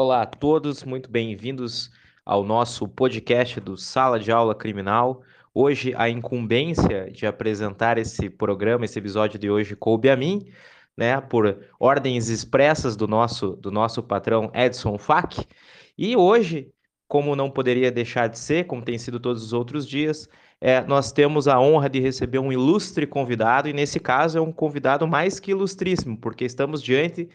Olá a todos, muito bem-vindos ao nosso podcast do Sala de Aula Criminal. Hoje, a incumbência de apresentar esse programa, esse episódio de hoje, coube a mim, né, por ordens expressas do nosso, do nosso patrão Edson Fack. E hoje, como não poderia deixar de ser, como tem sido todos os outros dias, é, nós temos a honra de receber um ilustre convidado, e nesse caso é um convidado mais que ilustríssimo, porque estamos diante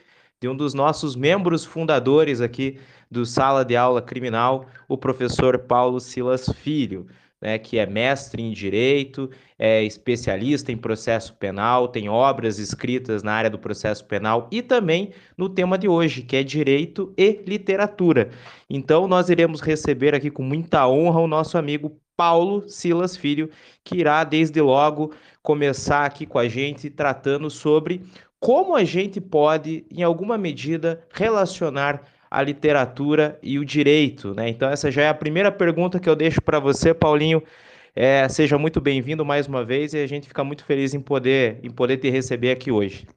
de um dos nossos membros fundadores aqui do Sala de Aula Criminal, o professor Paulo Silas Filho, né, que é mestre em Direito, é especialista em processo penal, tem obras escritas na área do processo penal e também no tema de hoje, que é Direito e Literatura. Então, nós iremos receber aqui com muita honra o nosso amigo Paulo Silas Filho, que irá desde logo começar aqui com a gente tratando sobre como a gente pode, em alguma medida, relacionar a literatura e o direito, né? Então essa já é a primeira pergunta que eu deixo para você, Paulinho. É, seja muito bem-vindo mais uma vez e a gente fica muito feliz em poder, em poder te receber aqui hoje.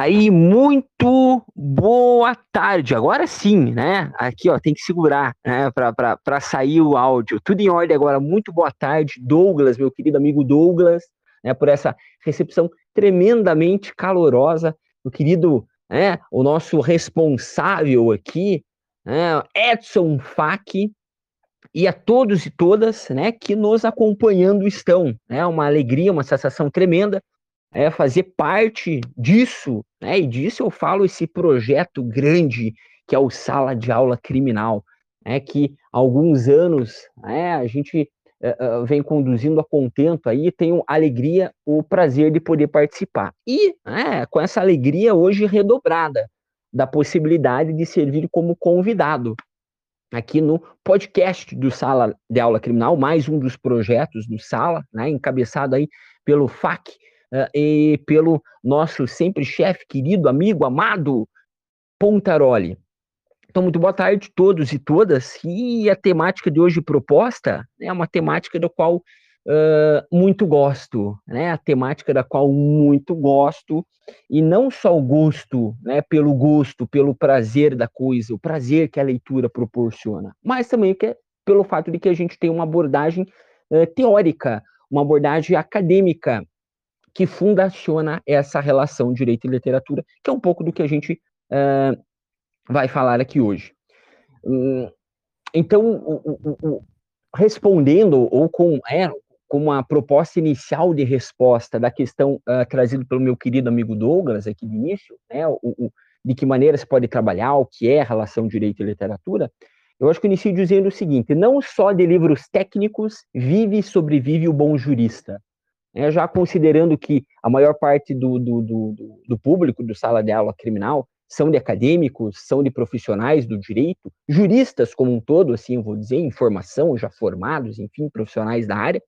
Aí, muito boa tarde. Agora sim, né? Aqui, ó, tem que segurar, né, para sair o áudio. Tudo em ordem agora. Muito boa tarde, Douglas, meu querido amigo Douglas, né, por essa recepção tremendamente calorosa. O querido, né, o nosso responsável aqui, né, Edson Fac, e a todos e todas, né, que nos acompanhando estão. É né, uma alegria, uma sensação tremenda é, fazer parte disso, né? E disso eu falo esse projeto grande que é o Sala de Aula Criminal, né? Que há alguns anos né, a gente uh, vem conduzindo a contento aí, tenho alegria, o prazer de poder participar. E né, com essa alegria hoje redobrada da possibilidade de servir como convidado aqui no podcast do Sala de Aula Criminal, mais um dos projetos do Sala, né, encabeçado aí pelo FAC, e pelo nosso sempre chefe, querido, amigo, amado Pontaroli. Então, muito boa tarde a todos e todas. E a temática de hoje proposta é uma temática da qual uh, muito gosto, né? A temática da qual muito gosto, e não só o gosto, né? Pelo gosto, pelo prazer da coisa, o prazer que a leitura proporciona, mas também que é pelo fato de que a gente tem uma abordagem uh, teórica, uma abordagem acadêmica que fundaciona essa relação direito e literatura, que é um pouco do que a gente uh, vai falar aqui hoje. Hum, então, o, o, o, respondendo ou com, é, com uma proposta inicial de resposta da questão uh, trazida pelo meu querido amigo Douglas aqui de início, né, de que maneira se pode trabalhar, o que é a relação direito e literatura, eu acho que eu inicio dizendo o seguinte: não só de livros técnicos vive e sobrevive o bom jurista, é, já considerando que a maior parte do, do, do, do público do sala de aula criminal são de acadêmicos, são de profissionais do direito, juristas como um todo, assim vou dizer, em formação, já formados, enfim, profissionais da área,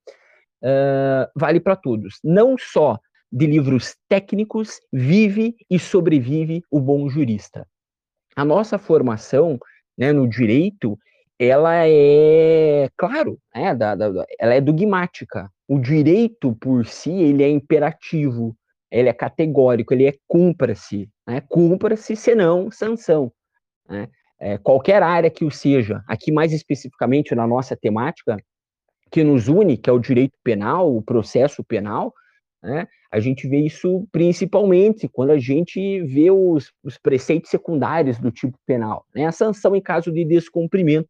uh, vale para todos. Não só de livros técnicos vive e sobrevive o bom jurista. A nossa formação né, no direito, ela é, claro, né, da, da, ela é dogmática, o direito por si ele é imperativo, ele é categórico, ele é cumpra-se, né? cumpra-se, senão sanção. Né? É, qualquer área que o seja, aqui mais especificamente na nossa temática, que nos une, que é o direito penal, o processo penal, né? a gente vê isso principalmente quando a gente vê os, os preceitos secundários do tipo penal, né? a sanção em caso de descumprimento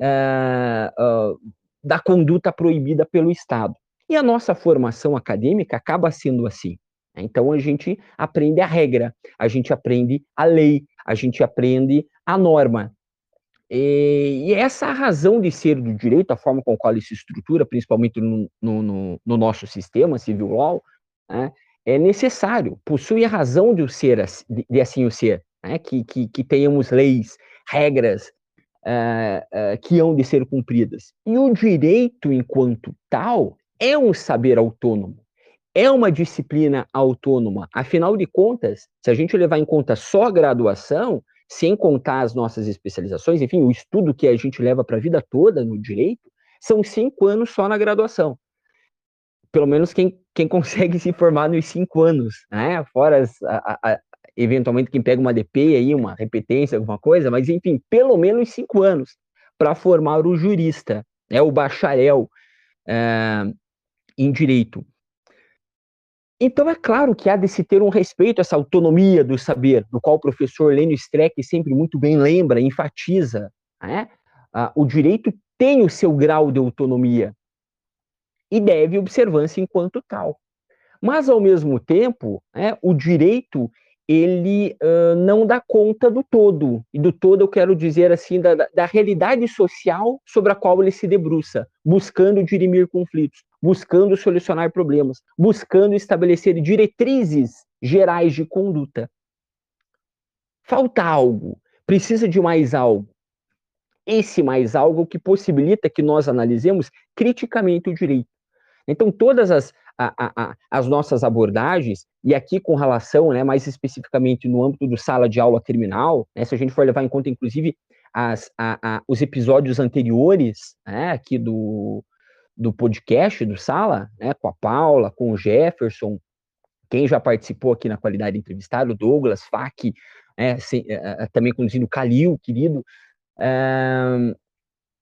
uh, da conduta proibida pelo Estado. E a nossa formação acadêmica acaba sendo assim. Então a gente aprende a regra, a gente aprende a lei, a gente aprende a norma. E, e essa razão de ser do direito, a forma com a qual ele se estrutura, principalmente no, no, no nosso sistema civil law, né, é necessário, possui a razão de, o ser, de, de assim o ser, né, que, que, que tenhamos leis, regras, uh, uh, que hão de ser cumpridas. E o direito, enquanto tal, é um saber autônomo, é uma disciplina autônoma. Afinal de contas, se a gente levar em conta só a graduação, sem contar as nossas especializações, enfim, o estudo que a gente leva para a vida toda no direito, são cinco anos só na graduação. pelo menos quem, quem consegue se formar nos cinco anos, né? Fora as, a, a, eventualmente quem pega uma DP aí, uma repetência, alguma coisa, mas enfim, pelo menos cinco anos para formar o jurista, é o bacharel é, em direito. Então, é claro que há de se ter um respeito a essa autonomia do saber, do qual o professor Lênio Streck sempre muito bem lembra, enfatiza. Né? Ah, o direito tem o seu grau de autonomia e deve observância enquanto tal. Mas, ao mesmo tempo, né, o direito ele uh, não dá conta do todo. E do todo eu quero dizer assim, da, da realidade social sobre a qual ele se debruça, buscando dirimir conflitos, buscando solucionar problemas, buscando estabelecer diretrizes gerais de conduta. Falta algo, precisa de mais algo. Esse mais algo que possibilita que nós analisemos criticamente o direito. Então, todas as, a, a, as nossas abordagens, e aqui com relação, né, mais especificamente no âmbito do sala de aula criminal, né, se a gente for levar em conta, inclusive, as, a, os episódios anteriores né, aqui do, do podcast do Sala, né, com a Paula, com o Jefferson, quem já participou aqui na qualidade de entrevistado, Douglas, Fak, né, se, uh, também conduzindo o Calil, querido, uh,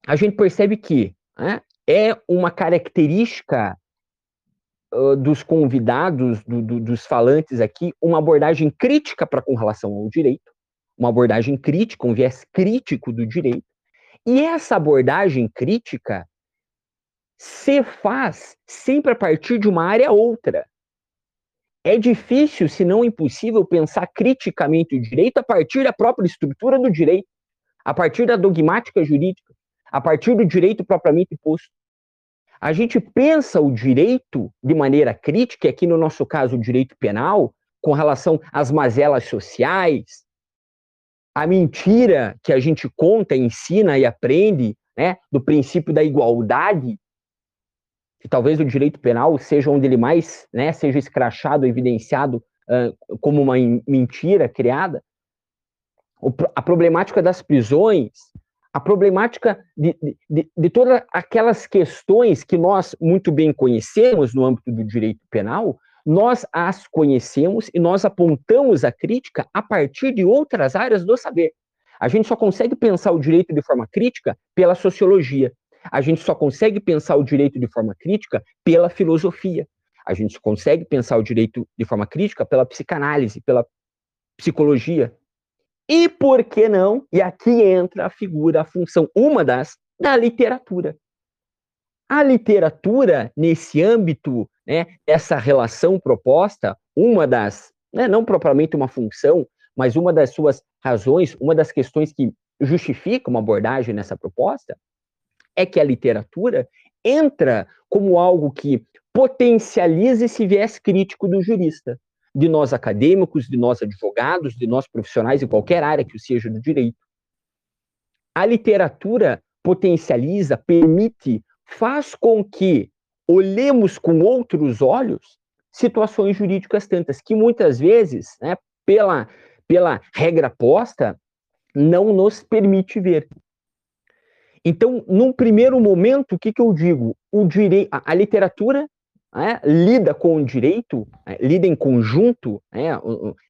a gente percebe que né, é uma característica dos convidados, do, do, dos falantes aqui, uma abordagem crítica para com relação ao direito, uma abordagem crítica, um viés crítico do direito, e essa abordagem crítica se faz sempre a partir de uma área outra. É difícil, se não impossível, pensar criticamente o direito a partir da própria estrutura do direito, a partir da dogmática jurídica, a partir do direito propriamente posto. A gente pensa o direito de maneira crítica, e aqui no nosso caso o direito penal, com relação às mazelas sociais, a mentira que a gente conta, ensina e aprende, né, do princípio da igualdade, que talvez o direito penal seja onde ele mais né, seja escrachado, evidenciado uh, como uma mentira criada. A problemática das prisões, a problemática de, de, de todas aquelas questões que nós muito bem conhecemos no âmbito do direito penal, nós as conhecemos e nós apontamos a crítica a partir de outras áreas do saber. A gente só consegue pensar o direito de forma crítica pela sociologia, a gente só consegue pensar o direito de forma crítica pela filosofia. A gente consegue pensar o direito de forma crítica pela psicanálise, pela psicologia. E por que não? E aqui entra a figura, a função, uma das, da literatura. A literatura, nesse âmbito, né, essa relação proposta, uma das, né, não propriamente uma função, mas uma das suas razões, uma das questões que justifica uma abordagem nessa proposta, é que a literatura entra como algo que potencializa esse viés crítico do jurista, de nós acadêmicos, de nós advogados, de nós profissionais em qualquer área que seja do direito. A literatura potencializa, permite, faz com que olhemos com outros olhos situações jurídicas tantas que muitas vezes, né, pela, pela regra posta, não nos permite ver. Então, num primeiro momento, o que, que eu digo? O direi a, a literatura né, lida com o direito, né, lida em conjunto, né,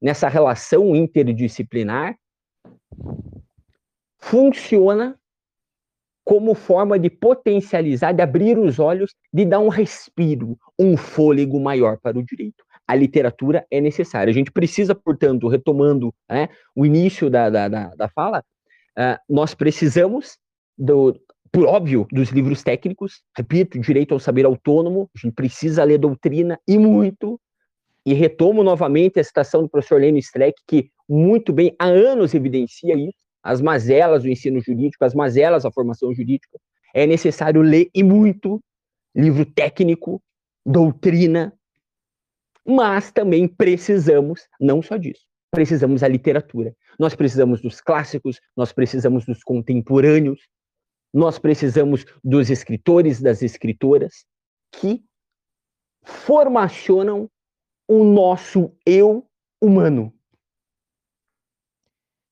nessa relação interdisciplinar, funciona como forma de potencializar, de abrir os olhos, de dar um respiro, um fôlego maior para o direito. A literatura é necessária. A gente precisa, portanto, retomando o início da, da, da, da fala, uh, nós precisamos do, por óbvio, dos livros técnicos, repito, direito ao saber autônomo, a gente precisa ler doutrina e muito, e retomo novamente a citação do professor Lênin Streck, que muito bem, há anos evidencia isso, as mazelas do ensino jurídico, as mazelas da formação jurídica, é necessário ler e muito livro técnico, doutrina, mas também precisamos, não só disso, precisamos da literatura. Nós precisamos dos clássicos, nós precisamos dos contemporâneos, nós precisamos dos escritores, das escritoras que formacionam o nosso eu humano.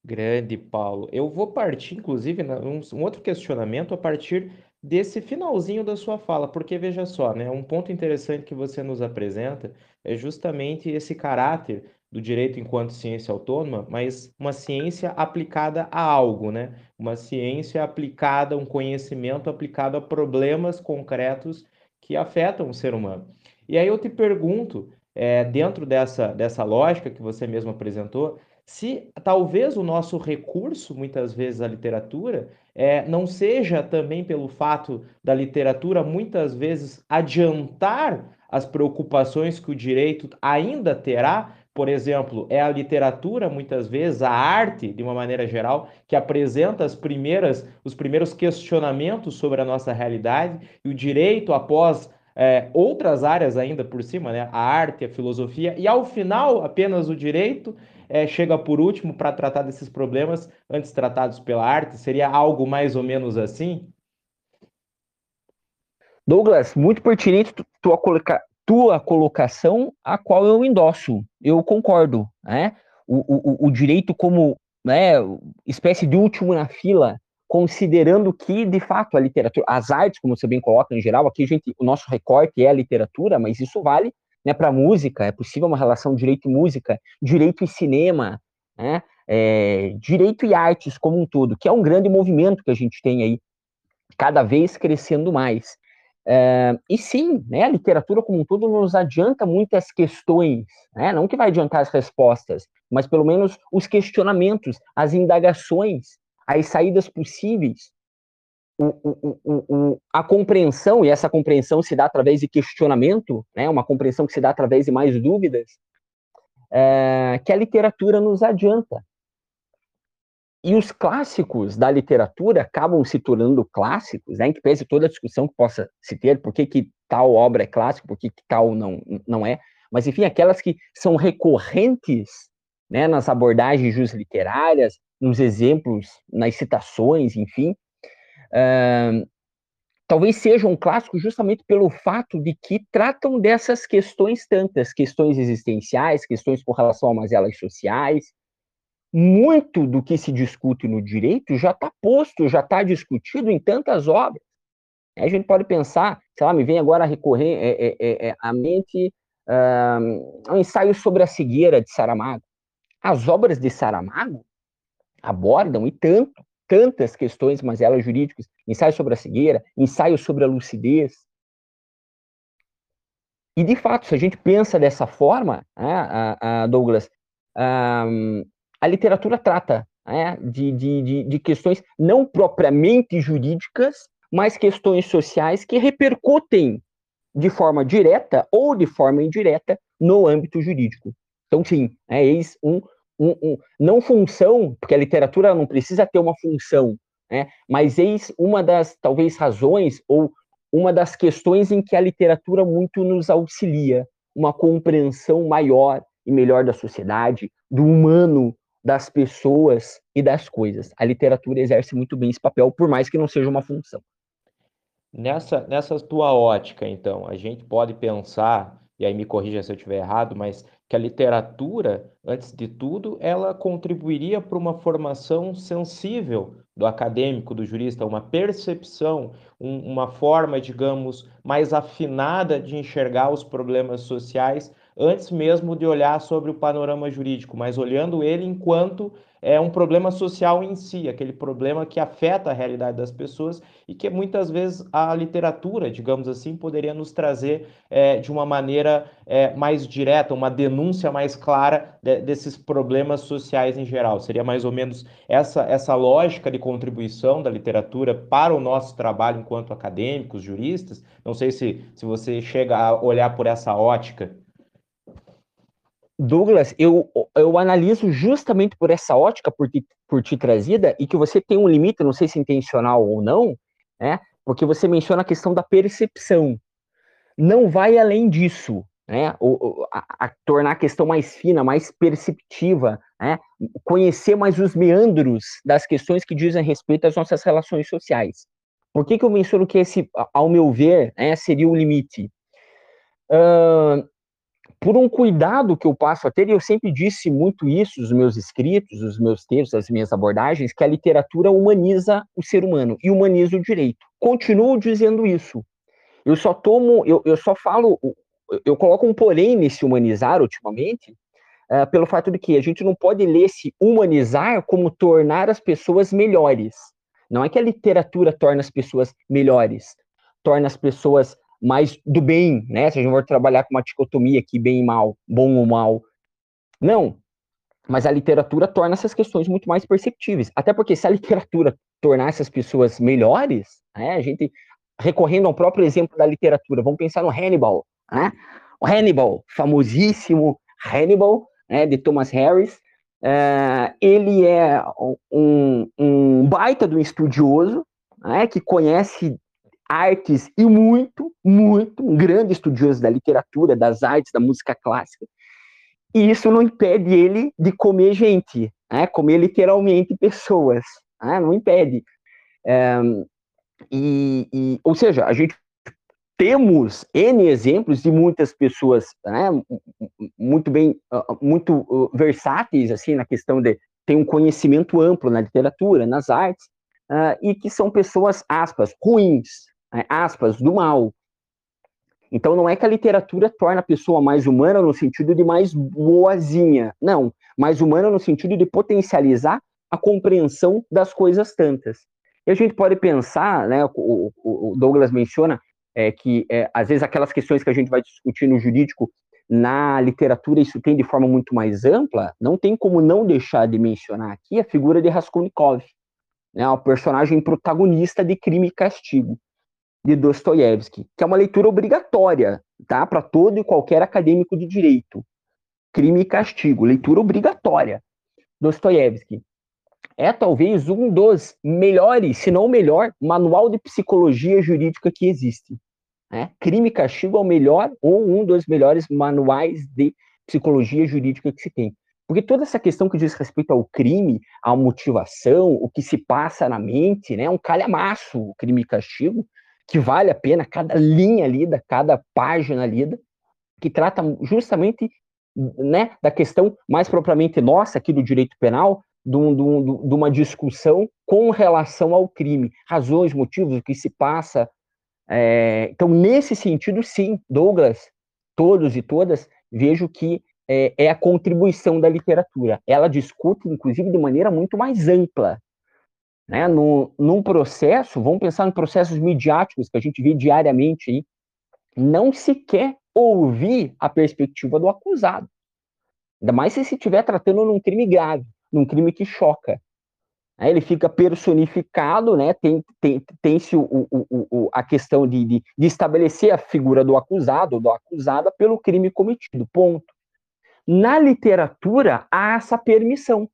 Grande, Paulo. Eu vou partir, inclusive, um, um outro questionamento a partir desse finalzinho da sua fala, porque veja só, né, um ponto interessante que você nos apresenta é justamente esse caráter do direito enquanto ciência autônoma, mas uma ciência aplicada a algo, né? Uma ciência aplicada, um conhecimento aplicado a problemas concretos que afetam o ser humano. E aí eu te pergunto, é, dentro dessa, dessa lógica que você mesmo apresentou, se talvez o nosso recurso, muitas vezes, à literatura, é, não seja também pelo fato da literatura, muitas vezes, adiantar as preocupações que o direito ainda terá. Por exemplo, é a literatura, muitas vezes, a arte, de uma maneira geral, que apresenta as primeiras, os primeiros questionamentos sobre a nossa realidade, e o direito, após é, outras áreas ainda por cima, né? a arte, a filosofia, e ao final apenas o direito é, chega por último para tratar desses problemas antes tratados pela arte? Seria algo mais ou menos assim? Douglas, muito pertinente tua, tua colocação, a qual eu endosso. Eu concordo. Né? O, o, o direito como né, espécie de último na fila, considerando que, de fato, a literatura, as artes, como você bem coloca em geral, aqui gente, o nosso recorte é a literatura, mas isso vale né, para música, é possível uma relação direito e música, direito e cinema, né, é, direito e artes como um todo, que é um grande movimento que a gente tem aí, cada vez crescendo mais. É, e sim, né, a literatura como um todo nos adianta muitas questões, né, não que vai adiantar as respostas, mas pelo menos os questionamentos, as indagações, as saídas possíveis o, o, o, a compreensão, e essa compreensão se dá através de questionamento, né, uma compreensão que se dá através de mais dúvidas, é, que a literatura nos adianta. E os clássicos da literatura acabam se tornando clássicos, né, em que pese toda a discussão que possa se ter, por que, que tal obra é clássica, por que, que tal não, não é, mas enfim, aquelas que são recorrentes né, nas abordagens literárias, nos exemplos, nas citações, enfim, Uh, talvez sejam um clássico justamente pelo fato de que tratam dessas questões tantas, questões existenciais, questões com relação a mazelas sociais. Muito do que se discute no direito já está posto, já está discutido em tantas obras. A gente pode pensar, sei lá, me vem agora a recorrer é, é, é, é a mente uh, um ensaio sobre a cegueira de Saramago. As obras de Saramago abordam, e tanto, tantas questões, mas elas jurídicas, ensaio sobre a cegueira, ensaio sobre a lucidez. E, de fato, se a gente pensa dessa forma, né, a, a Douglas, a, literatura trata né, de, de, de questões não propriamente jurídicas, mas questões sociais que repercutem de forma direta ou de forma indireta no âmbito jurídico. Então, sim, é eis um um, um, não função, porque a literatura não precisa ter uma função, né? mas eis uma das, talvez, razões ou uma das questões em que a literatura muito nos auxilia, uma compreensão maior e melhor da sociedade, do humano, das pessoas e das coisas. A literatura exerce muito bem esse papel, por mais que não seja uma função. Nessa, nessa tua ótica, então, a gente pode pensar, e aí me corrija se eu estiver errado, mas que a literatura, antes de tudo, ela contribuiria para uma formação sensível do acadêmico, do jurista, uma percepção, um, uma forma, digamos, mais afinada de enxergar os problemas sociais antes mesmo de olhar sobre o panorama jurídico, mas olhando ele enquanto é um problema social em si, aquele problema que afeta a realidade das pessoas e que muitas vezes a literatura, digamos assim, poderia nos trazer é, de uma maneira é, mais direta, uma denúncia mais clara de, desses problemas sociais em geral. Seria mais ou menos essa, essa lógica de contribuição da literatura para o nosso trabalho enquanto acadêmicos, juristas. Não sei se, se você chega a olhar por essa ótica. Douglas, eu, eu analiso justamente por essa ótica por ti, por ti trazida e que você tem um limite, não sei se intencional ou não, né? Porque você menciona a questão da percepção. Não vai além disso, né? O, a, a, tornar a questão mais fina, mais perceptiva, né? Conhecer mais os meandros das questões que dizem respeito às nossas relações sociais. Por que, que eu menciono que esse, ao meu ver, né, seria o limite? Uh, por um cuidado que eu passo a ter, e eu sempre disse muito isso nos meus escritos, nos meus textos, as minhas abordagens, que a literatura humaniza o ser humano e humaniza o direito. Continuo dizendo isso. Eu só tomo, eu, eu só falo, eu coloco um porém nesse humanizar ultimamente, uh, pelo fato de que a gente não pode ler esse humanizar como tornar as pessoas melhores. Não é que a literatura torna as pessoas melhores, torna as pessoas mais do bem, né? Se a gente for trabalhar com uma dicotomia aqui, bem e mal, bom ou mal. Não. Mas a literatura torna essas questões muito mais perceptíveis. Até porque se a literatura tornar essas pessoas melhores, né, a gente, recorrendo ao próprio exemplo da literatura, vamos pensar no Hannibal, né? O Hannibal, famosíssimo Hannibal, né, de Thomas Harris, é, ele é um, um baita do estudioso, né, que conhece artes e muito, muito, um grande estudioso da literatura, das artes, da música clássica. E isso não impede ele de comer gente, né? comer literalmente pessoas, né? não impede. É, e, e, ou seja, a gente temos N exemplos de muitas pessoas né, muito bem, muito versáteis assim na questão de ter um conhecimento amplo na literatura, nas artes, uh, e que são pessoas, aspas, ruins, aspas, do mal. Então não é que a literatura torna a pessoa mais humana no sentido de mais boazinha, não, mais humana no sentido de potencializar a compreensão das coisas tantas. E a gente pode pensar, né, o, o Douglas menciona é, que é, às vezes aquelas questões que a gente vai discutir no jurídico, na literatura isso tem de forma muito mais ampla, não tem como não deixar de mencionar aqui a figura de Raskolnikov, né, o personagem protagonista de Crime e Castigo de Dostoiévski, que é uma leitura obrigatória, tá? Para todo e qualquer acadêmico de direito. Crime e Castigo, leitura obrigatória. Dostoiévski. É talvez um dos melhores, se não o melhor, manual de psicologia jurídica que existe. Né? Crime e Castigo é o melhor ou um dos melhores manuais de psicologia jurídica que se tem. Porque toda essa questão que diz respeito ao crime, à motivação, o que se passa na mente, né, é um calhamaço, o crime e castigo, que vale a pena cada linha lida, cada página lida, que trata justamente né, da questão mais propriamente nossa aqui do direito penal, de, um, de, um, de, uma discussão com relação ao crime, razões, motivos, o que se passa. É, então, nesse sentido, sim, Douglas, todos e todas, vejo que é, é, a contribuição da literatura. Ela discute, inclusive, de maneira muito mais ampla né, no, num processo, vamos pensar em processos midiáticos que a gente vê diariamente aí, não se quer ouvir a perspectiva do acusado. Ainda mais se se estiver tratando num crime grave, num crime que choca. Aí ele fica personificado, né? Tem, tem, tem-se o, o, o, a questão de, de, de, estabelecer a figura do acusado ou da acusada pelo crime cometido. Ponto. Na literatura, há essa permissão.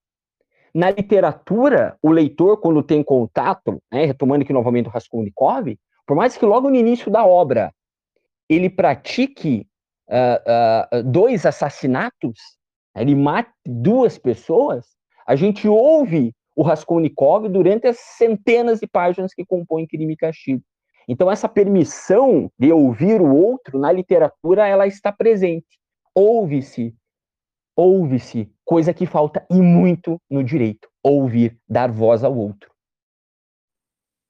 Na literatura, o leitor, quando tem contato, né, retomando aqui novamente o Raskolnikov, por mais que logo no início da obra ele pratique uh, uh, dois assassinatos, ele mate duas pessoas, a gente ouve o Raskolnikov durante as centenas de páginas que compõem Crime e Castigo. Então essa permissão de ouvir o outro na literatura ela está presente. Ouve-se ouve-se, coisa que falta e muito no direito, ouvir, dar voz ao outro.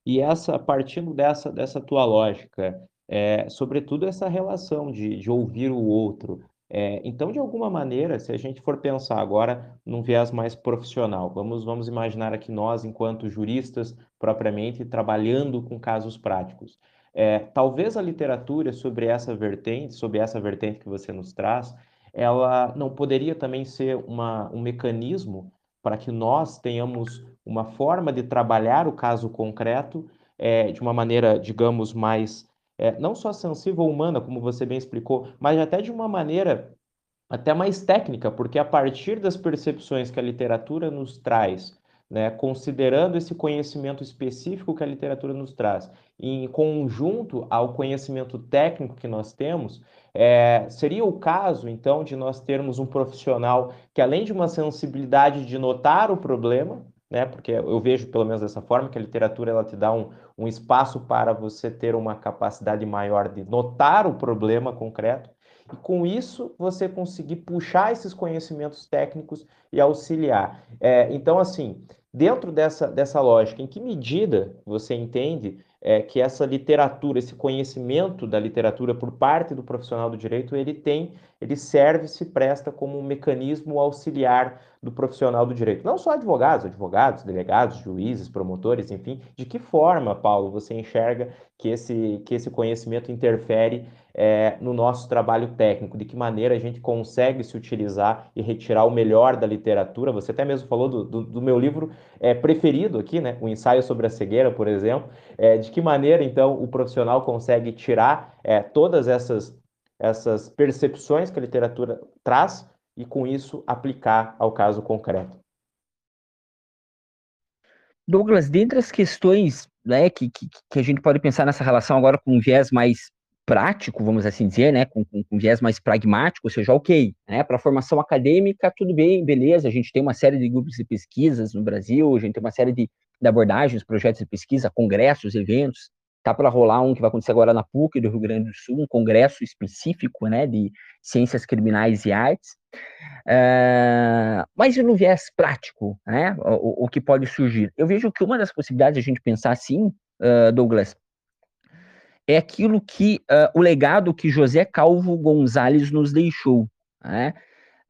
E essa, partindo dessa, dessa tua lógica, é, sobretudo essa relação de, de ouvir o outro. É, então, de alguma maneira, se a gente for pensar agora num viés mais profissional, vamos, vamos imaginar aqui nós, enquanto juristas, propriamente trabalhando com casos práticos. É, talvez a literatura sobre essa vertente, sobre essa vertente que você nos traz, ela não poderia também ser uma, um mecanismo para que nós tenhamos uma forma de trabalhar o caso concreto é, de uma maneira, digamos, mais é, não só sensível humana, como você bem explicou, mas até de uma maneira até mais técnica, porque a partir das percepções que a literatura nos traz, né, considerando esse conhecimento específico que a literatura nos traz, em conjunto ao conhecimento técnico que nós temos, é, seria o caso, então, de nós termos um profissional que, além de uma sensibilidade de notar o problema, né? Porque eu vejo, pelo menos dessa forma, que a literatura ela te dá um, um espaço para você ter uma capacidade maior de notar o problema concreto e com isso você conseguir puxar esses conhecimentos técnicos e auxiliar. É, então, assim, dentro dessa, dessa lógica, em que medida você entende é, que essa literatura, esse conhecimento da literatura por parte do profissional do direito, ele tem, ele serve, se presta como um mecanismo auxiliar do profissional do direito. Não só advogados, advogados, delegados, juízes, promotores, enfim. De que forma, Paulo, você enxerga que esse, que esse conhecimento interfere é, no nosso trabalho técnico? De que maneira a gente consegue se utilizar e retirar o melhor da literatura? Você até mesmo falou do, do, do meu livro é, preferido aqui, né? O ensaio sobre a cegueira, por exemplo. É, de que maneira, então, o profissional consegue tirar é, todas essas, essas percepções que a literatura traz e, com isso, aplicar ao caso concreto. Douglas, dentre as questões né, que, que, que, a gente pode pensar nessa relação agora com um viés mais prático, vamos assim dizer, né, com, com, com viés mais pragmático, ou seja, ok, né, para formação acadêmica, tudo bem, beleza, a gente tem uma série de grupos de pesquisas no Brasil, a gente tem uma série de, de abordagens, projetos de pesquisa, congressos, eventos, Tá para rolar um que vai acontecer agora na PUC do Rio Grande do Sul, um congresso específico, né, de ciências criminais e artes. Uh, mas no viés prático, né, o, o, que pode surgir? Eu vejo que uma das possibilidades de a gente pensar assim, uh, Douglas, é aquilo que uh, o legado que José Calvo Gonzalez nos deixou. Né?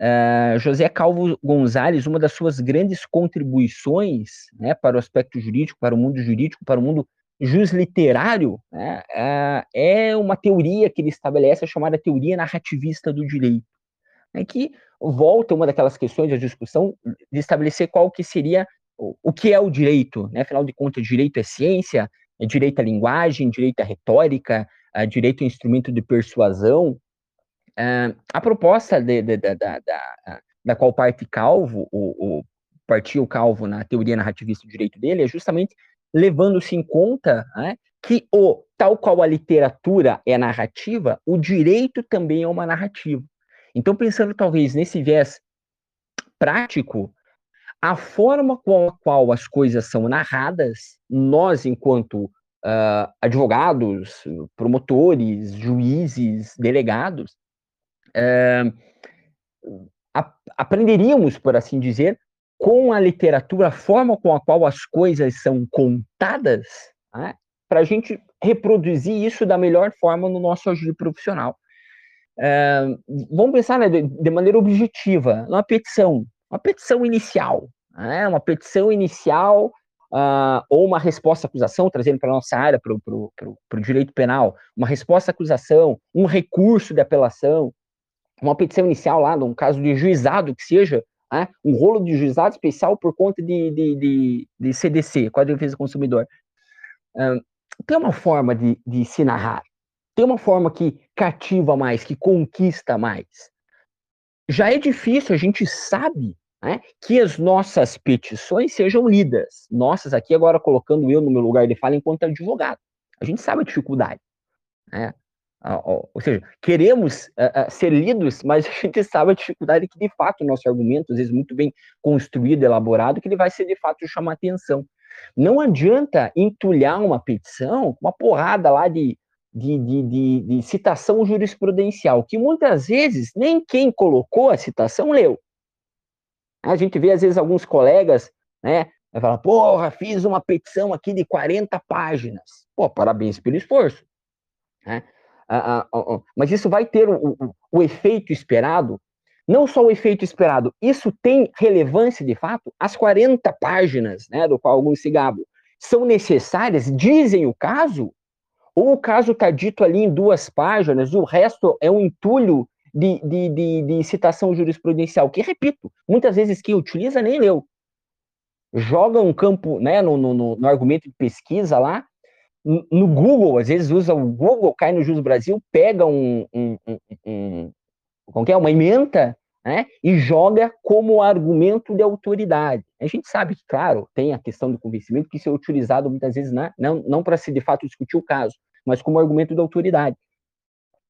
Uh, José Calvo Gonzalez, uma das suas grandes contribuições né, para o aspecto jurídico, para o mundo jurídico, para o mundo jus literário né, é uma teoria que ele estabelece, chamada teoria narrativista do direito, né, que volta uma daquelas questões da discussão de estabelecer qual que seria o, o que é o direito, né? afinal de contas, direito é ciência, direito à linguagem, direito à retórica, é direito ao instrumento de persuasão. É, a proposta de, de, de, da, da, da qual parte Calvo, o, o partiu Calvo na teoria narrativista do direito dele, é justamente levando-se em conta né, que o tal qual a literatura é narrativa, o direito também é uma narrativa. Então, pensando talvez nesse viés prático, a forma com a qual as coisas são narradas, nós, enquanto uh, advogados, promotores, juízes, delegados, uh, aprenderíamos, por assim dizer, com a literatura, a forma com a qual as coisas são contadas, né, para a gente reproduzir isso da melhor forma no nosso agir profissional. É, vamos pensar né, de, de, maneira objetiva, numa petição, uma petição inicial, né, uma petição inicial uh, ou uma resposta à acusação, trazendo para a nossa área, para o direito penal, uma resposta à acusação, um recurso de apelação, uma petição inicial lá, num caso de juizado que seja, né? um rolo de juizado especial por conta de, de, de, de CDC, Código de Defesa do Consumidor. tem uma forma de, de se narrar, tem uma forma que cativa mais, que conquista mais. Já é difícil, a gente sabe né, que as nossas petições sejam lidas. Nossas, aqui agora colocando eu no meu lugar de fala enquanto advogado. A gente sabe a dificuldade. Né? ou seja, queremos uh, uh, ser lidos, mas a gente sabe a dificuldade que, de fato, o nosso argumento, às vezes muito bem construído, elaborado, que ele vai ser, de fato, chamar atenção. Não adianta entulhar uma petição, uma porrada lá de, de, de, de, de citação jurisprudencial, que muitas vezes nem quem colocou a citação leu. A gente vê, às vezes, alguns colegas, né, vai falar, porra, fiz uma petição aqui de 40 páginas. Pô, parabéns pelo esforço. Né? mas isso vai ter o, o, o, efeito esperado. Não só o efeito esperado, isso tem relevância de fato. As 40 páginas, né, do qual alguns se gabam, são necessárias, dizem o caso, ou o caso está dito ali em duas páginas, o resto é um entulho de, de, de, de citação jurisprudencial, que, repito, muitas vezes quem utiliza nem leu. Joga um campo, né, no, no, no argumento de pesquisa lá, no Google, às vezes usa o Google, cai no Jus Brasil, pega um, um, um, um que é, uma emenda, né, e joga como argumento de autoridade. A gente sabe que, claro, tem a questão do convencimento que isso é utilizado muitas vezes não, não para se de fato discutir o caso, mas como argumento de autoridade.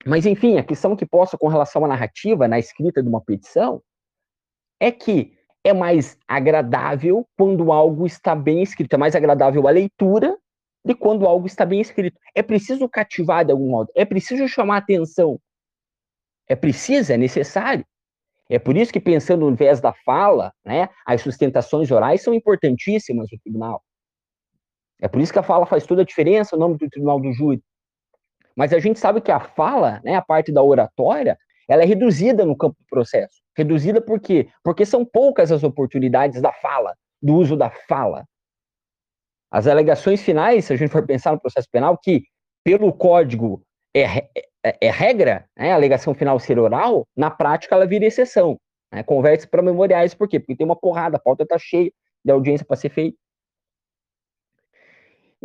Mas, enfim, a questão que possa com relação à narrativa, na escrita de uma petição, é que é mais agradável quando algo está bem escrito, é mais agradável a leitura de quando algo está bem escrito. É preciso cativar de algum modo, é preciso chamar atenção. É preciso, é necessário. É por isso que, pensando no viés da fala, né, as sustentações orais são importantíssimas no tribunal. É por isso que a fala faz toda a diferença no nome do tribunal do júri. Mas a gente sabe que a fala, né, a parte da oratória, ela é reduzida no campo do processo. Reduzida por quê? Porque são poucas as oportunidades da fala, do uso da fala. As alegações finais, se a gente for pensar no processo penal, que pelo código é, é, é regra, né, a alegação final ser oral, na prática ela vira exceção. Né, Converte para memoriais, por quê? Porque tem uma porrada, a pauta está cheia de audiência para ser feita.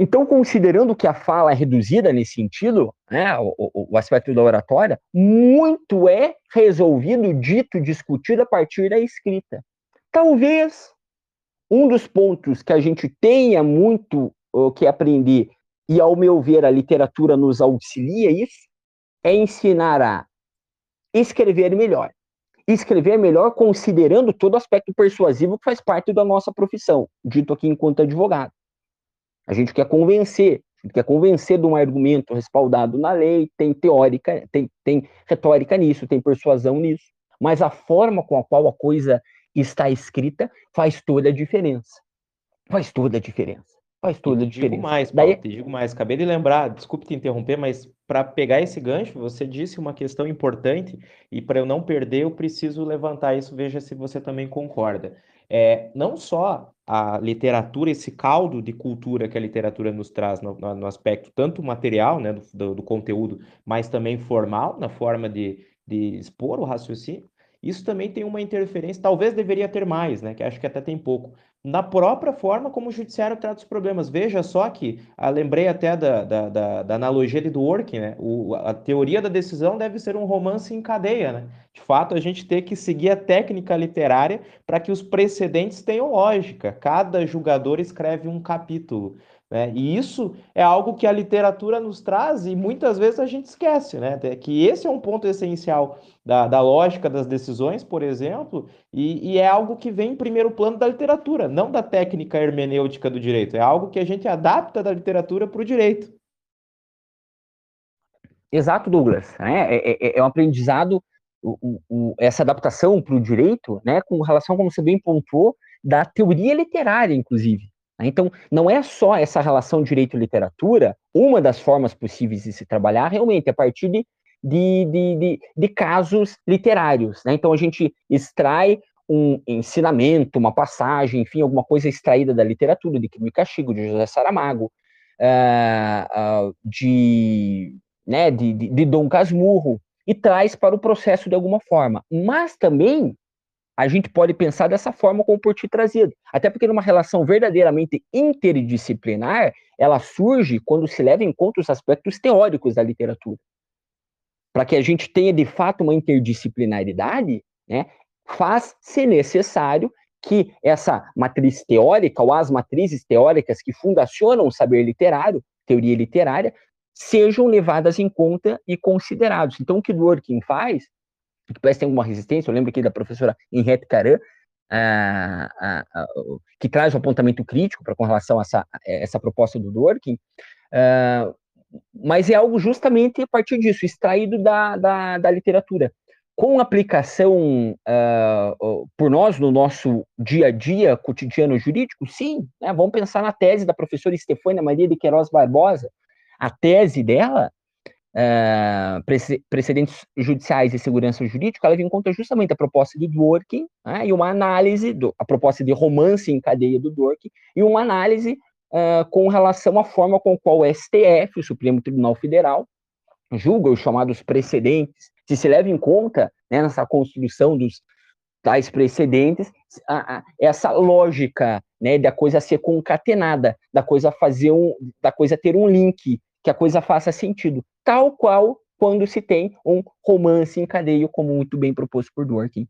Então, considerando que a fala é reduzida nesse sentido, né, o, o, aspecto da oratória, muito é resolvido, dito, discutido a partir da escrita. Talvez um dos pontos que a gente tenha muito o que aprender, e ao meu ver a literatura nos auxilia isso, é ensinar a escrever melhor. Escrever melhor considerando todo o aspecto persuasivo que faz parte da nossa profissão, dito aqui enquanto advogado. A gente quer convencer, a gente quer convencer de um argumento respaldado na lei, tem teórica, tem, tem retórica nisso, tem persuasão nisso, mas a forma com a qual a coisa está escrita faz toda a diferença. Faz toda a diferença. Faz toda a diferença. Digo mais, Paulo, Daí... te digo mais. Acabei de lembrar, desculpe te interromper, mas para pegar esse gancho, você disse uma questão importante e para eu não perder, eu preciso levantar isso. Veja se você também concorda. É, não só a literatura, esse caldo de cultura que a literatura nos traz no, no aspecto tanto material, né, do, do, do, conteúdo, mas também formal, na forma de, de expor o raciocínio, isso também tem uma interferência, talvez deveria ter mais, né, que acho que até tem pouco, na própria forma como o judiciário trata os problemas. Veja só que, ah, lembrei até da, da, da, da analogia do working, né? O, a teoria da decisão deve ser um romance em cadeia, né? De fato, a gente tem que seguir a técnica literária para que os precedentes tenham lógica. Cada julgador escreve um capítulo. Né? E isso é algo que a literatura nos traz e muitas vezes a gente esquece, né? Que esse é um ponto essencial da, da lógica das decisões, por exemplo, e, e, é algo que vem em primeiro plano da literatura, não da técnica hermenêutica do direito. É algo que a gente adapta da literatura para o direito. Exato, Douglas. Né? É, é, é um aprendizado, o, o, essa adaptação para o direito, né, com relação, como você bem pontuou, da teoria literária, inclusive. Né? Então, não é só essa relação direito-literatura, uma das formas possíveis de se trabalhar realmente a partir de, de, de, de, casos literários. Né? Então, a gente extrai um ensinamento, uma passagem, enfim, alguma coisa extraída da literatura, de Crime e Castigo, de José Saramago, uh, uh, de, né, de, de Dom Casmurro, e traz para o processo de alguma forma. Mas também a gente pode pensar dessa forma como por ti trazido. Até porque numa relação verdadeiramente interdisciplinar, ela surge quando se leva em conta os aspectos teóricos da literatura. Para que a gente tenha de fato uma interdisciplinaridade, né, faz ser necessário que essa matriz teórica ou as matrizes teóricas que fundacionam o saber literário, teoria literária, sejam levadas em conta e considerados. Então, o que Dworkin faz que parece que tem alguma resistência. Eu lembro aqui da professora Henriette Caran, que traz um apontamento crítico para com relação a essa, essa proposta do Dworkin, mas é algo justamente a partir disso, extraído da, da, da literatura. Com aplicação uh, por nós no nosso dia a dia cotidiano jurídico, sim. Né? Vamos pensar na tese da professora Estefânia Maria de Queiroz Barbosa. A tese dela uh, precedentes judiciais e segurança jurídica, ela vem em conta justamente a proposta do Dworkin né, e uma análise, do, a proposta de romance em cadeia do Dworkin, e uma análise uh, com relação à forma com qual o STF, o Supremo Tribunal Federal, julga os chamados precedentes, se se leva em conta né, nessa construção dos tais precedentes, a, a, essa lógica né, da coisa ser concatenada, da coisa fazer um, da coisa ter um link, que a coisa faça sentido, tal qual quando se tem um romance em cadeia, como muito bem proposto por Dworkin.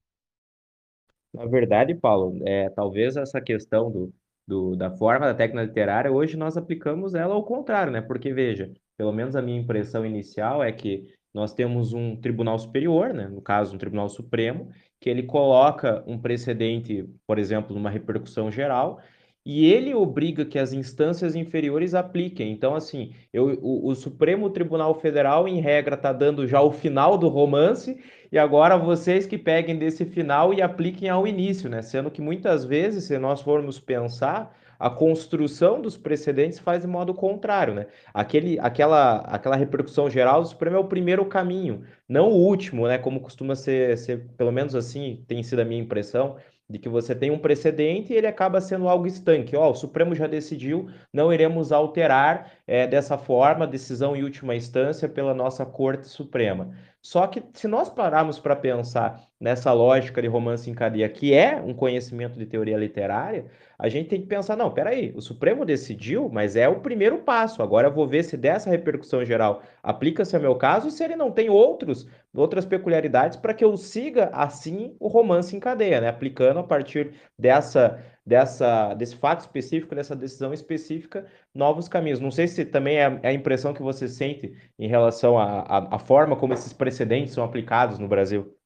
Na verdade, Paulo, é, talvez essa questão do, do, da forma da técnica literária, hoje nós aplicamos ela ao contrário, né? Porque, veja, pelo menos a minha impressão inicial é que nós temos um tribunal superior, né, no caso, um tribunal supremo, que ele coloca um precedente, por exemplo, numa repercussão geral, e ele obriga que as instâncias inferiores apliquem. Então, assim, eu, o, o Supremo Tribunal Federal, em regra, está dando já o final do romance, e agora vocês que peguem desse final e apliquem ao início, né? Sendo que muitas vezes, se nós formos pensar, a construção dos precedentes faz de modo contrário, né? Aquele, aquela, aquela repercussão geral do Supremo é o primeiro caminho, não o último, né? Como costuma ser, ser pelo menos assim, tem sido a minha impressão de que você tem um precedente e ele acaba sendo algo estanque. Ó, oh, o Supremo já decidiu, não iremos alterar é, dessa forma a decisão em última instância pela nossa Corte Suprema. Só que se nós pararmos para pensar nessa lógica de romance em cadeia, que é um conhecimento de teoria literária, a gente tem que pensar, não, peraí, o Supremo decidiu, mas é o primeiro passo. Agora eu vou ver se dessa repercussão geral aplica-se ao meu caso se ele não tem outros, outras peculiaridades para que eu siga assim o romance em cadeia, né? Aplicando a partir dessa, dessa, desse fato específico, dessa decisão específica, novos caminhos. Não sei se também é, é a impressão que você sente em relação à forma como esses precedentes são aplicados no Brasil.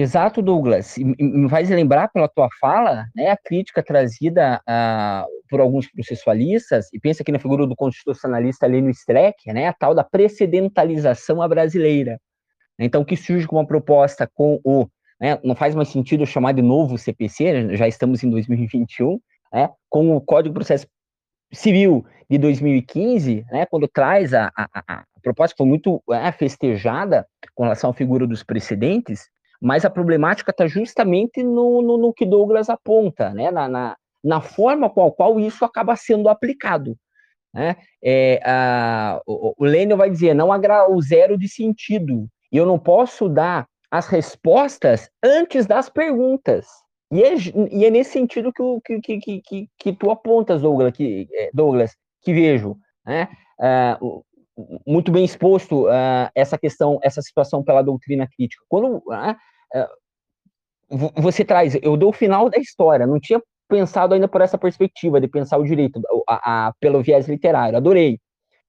Exato, Douglas. Me faz lembrar pela tua fala, né, a crítica trazida uh, por alguns processualistas, e pensa aqui na figura do constitucionalista Lênio Streck, né, a tal da precedentalização à brasileira. Então, que surge com uma proposta com o, né, não faz mais sentido chamar de novo CPC, já estamos em 2021, né, com o Código de Processo Civil de 2015, né, quando traz a, a, a proposta que foi muito é, festejada com relação à figura dos precedentes, mas a problemática está justamente no, no, no, que Douglas aponta, né? na, na, na forma com a qual isso acaba sendo aplicado. Né? É, a, o, o vai dizer, não há o zero de sentido, e eu não posso dar as respostas antes das perguntas. E é, e é nesse sentido que, que, que, que, que tu apontas, Douglas, que, é, Douglas, que vejo. Né? Uh, muito bem exposto uh, essa questão, essa situação pela doutrina crítica. Quando uh, você traz, eu dou o final da história, não tinha pensado ainda por essa perspectiva de pensar o direito a, a, pelo viés literário, adorei,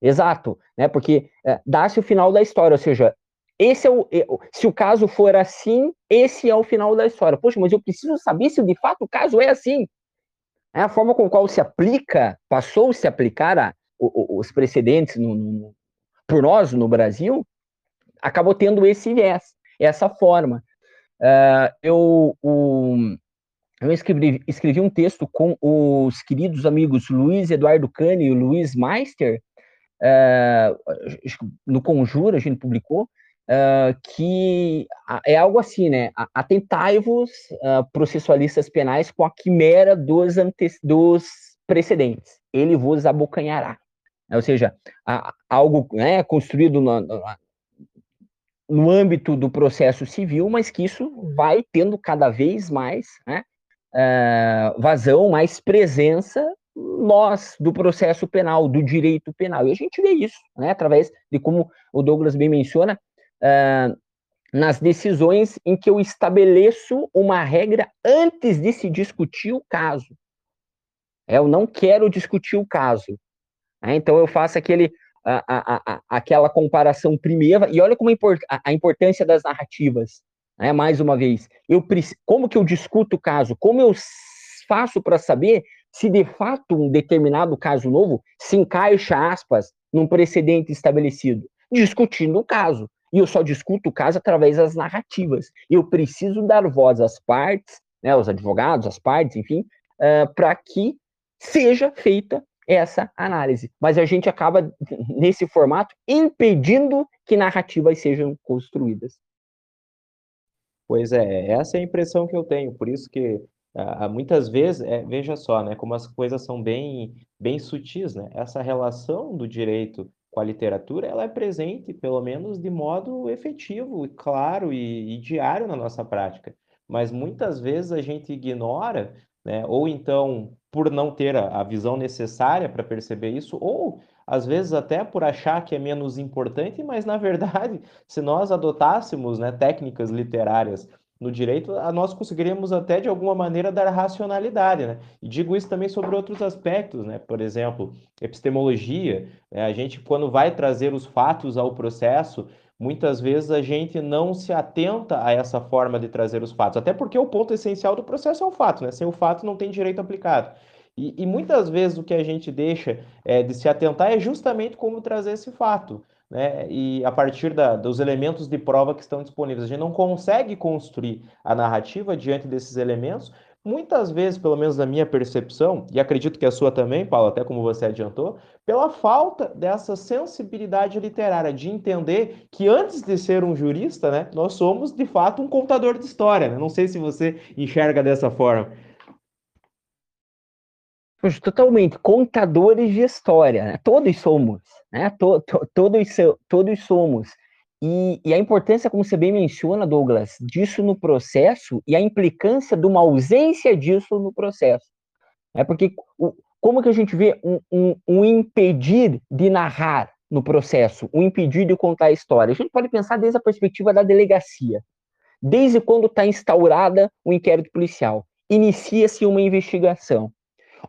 exato, né? Porque uh, dá-se o final da história, ou seja, esse é o, se o caso for assim, esse é o final da história. Poxa, mas eu preciso saber se de fato o caso é assim. É a forma com qual se aplica, passou-se a aplicar a, os precedentes no, no, por nós no Brasil, acabou tendo esse viés, essa forma. Uh, eu, um, eu escrevi, escrevi, um texto com os queridos amigos Luiz Eduardo Cani e Luiz Meister, uh, no Conjura, a gente publicou, uh, que é algo assim, né? Atentai-vos, processualistas penais, com a quimera dos, dos precedentes. Ele vos abocanhará. Ou seja, algo né, construído no, no, âmbito do processo civil, mas que isso vai tendo cada vez mais né, uh, vazão, mais presença nós do processo penal, do direito penal. E a gente vê isso né, através de como o Douglas bem menciona, uh, nas decisões em que eu estabeleço uma regra antes de se discutir o caso. Eu não quero discutir o caso. Né? Então eu faço aquele, a, a, a, aquela comparação primeira, e olha como import, a, importância das narrativas, né? mais uma vez. Eu, como que eu discuto o caso? Como eu faço para saber se de fato um determinado caso novo se encaixa, aspas, num precedente estabelecido? Discutindo o caso. E eu só discuto o caso através das narrativas. Eu preciso dar voz às partes, né, aos advogados, às partes, enfim, uh, para que seja feita essa análise. Mas a gente acaba, nesse formato, impedindo que narrativas sejam construídas. Pois é, essa é a impressão que eu tenho. Por isso que muitas vezes, é, veja só, né, como as coisas são bem, bem sutis, né? Essa relação do direito com a literatura, ela é presente, pelo menos de modo efetivo, claro e, e diário na nossa prática. Mas muitas vezes a gente ignora né? Ou então por não ter a, a visão necessária para perceber isso, ou às vezes até por achar que é menos importante, mas na verdade, se nós adotássemos né, técnicas literárias no direito, nós conseguiríamos até de alguma maneira dar racionalidade, né? E digo isso também sobre outros aspectos, né? Por exemplo, epistemologia, né? a gente quando vai trazer os fatos ao processo, muitas vezes a gente não se atenta a essa forma de trazer os fatos, até porque o ponto essencial do processo é o fato, né? Sem o fato não tem direito aplicado. E, e muitas vezes o que a gente deixa é, de se atentar é justamente como trazer esse fato né? E a partir da, dos elementos de prova que estão disponíveis, a gente não consegue construir a narrativa diante desses elementos. Muitas vezes, pelo menos na minha percepção, e acredito que a sua também, Paulo, até como você adiantou, pela falta dessa sensibilidade literária, de entender que antes de ser um jurista, né, nós somos de fato um contador de história. Né? Não sei se você enxerga dessa forma. Totalmente, contadores de história, né? todos somos, né? To, to, todos, todos somos. E, e, a importância, como você bem menciona, Douglas, disso no processo e a implicância de uma ausência disso no processo. É porque o, como que a gente vê um, um, um, impedir de narrar no processo, um impedir de contar a história? A gente pode pensar desde a perspectiva da delegacia. Desde quando está instaurada o inquérito policial, inicia-se uma investigação.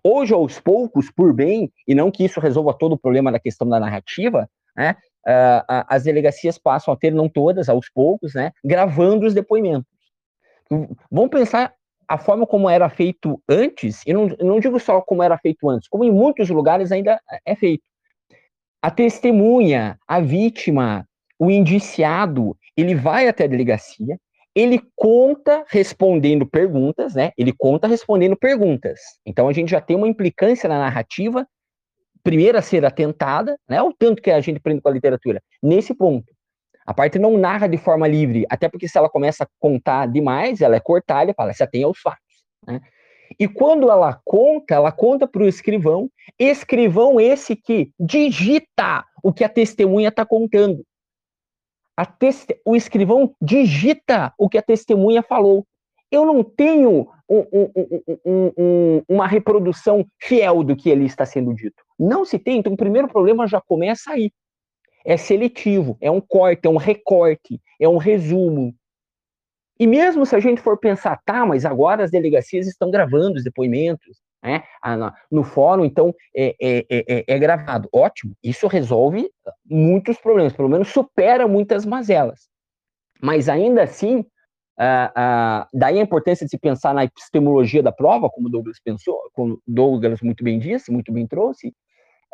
Hoje, aos poucos, por bem, e não que isso resolva todo o problema da questão da narrativa, né, uh, as delegacias passam a ter, não todas, aos poucos, né, gravando os depoimentos. Vamos pensar a forma como era feito antes, e não, não digo só como era feito antes, como em muitos lugares ainda é feito. A testemunha, a vítima, o indiciado, ele vai até a delegacia, ele conta respondendo perguntas, né? Ele conta respondendo perguntas. Então a gente já tem uma implicância na narrativa, primeira a ser atentada, né? O tanto que a gente aprende com a literatura. Nesse ponto. A parte não narra de forma livre, até porque se ela começa a contar demais, ela é cortada fala, se atém aos fatos. Né? E quando ela conta, ela conta para o escrivão, escrivão esse que digita o que a testemunha está contando o escrivão digita o que a testemunha falou. Eu não tenho um, um, um, uma reprodução fiel do que ali está sendo dito. Não se tem, então o primeiro problema já começa aí. É seletivo, é um corte, é um recorte, é um resumo. E mesmo se a gente for pensar, tá, mas agora as delegacias estão gravando os depoimentos, né, no fórum, então é, é, é, é, gravado. Ótimo, isso resolve muitos problemas, pelo menos supera muitas mazelas. Mas ainda assim, uh, uh, daí a importância de se pensar na epistemologia da prova, como Douglas pensou, como Douglas muito bem disse, muito bem trouxe,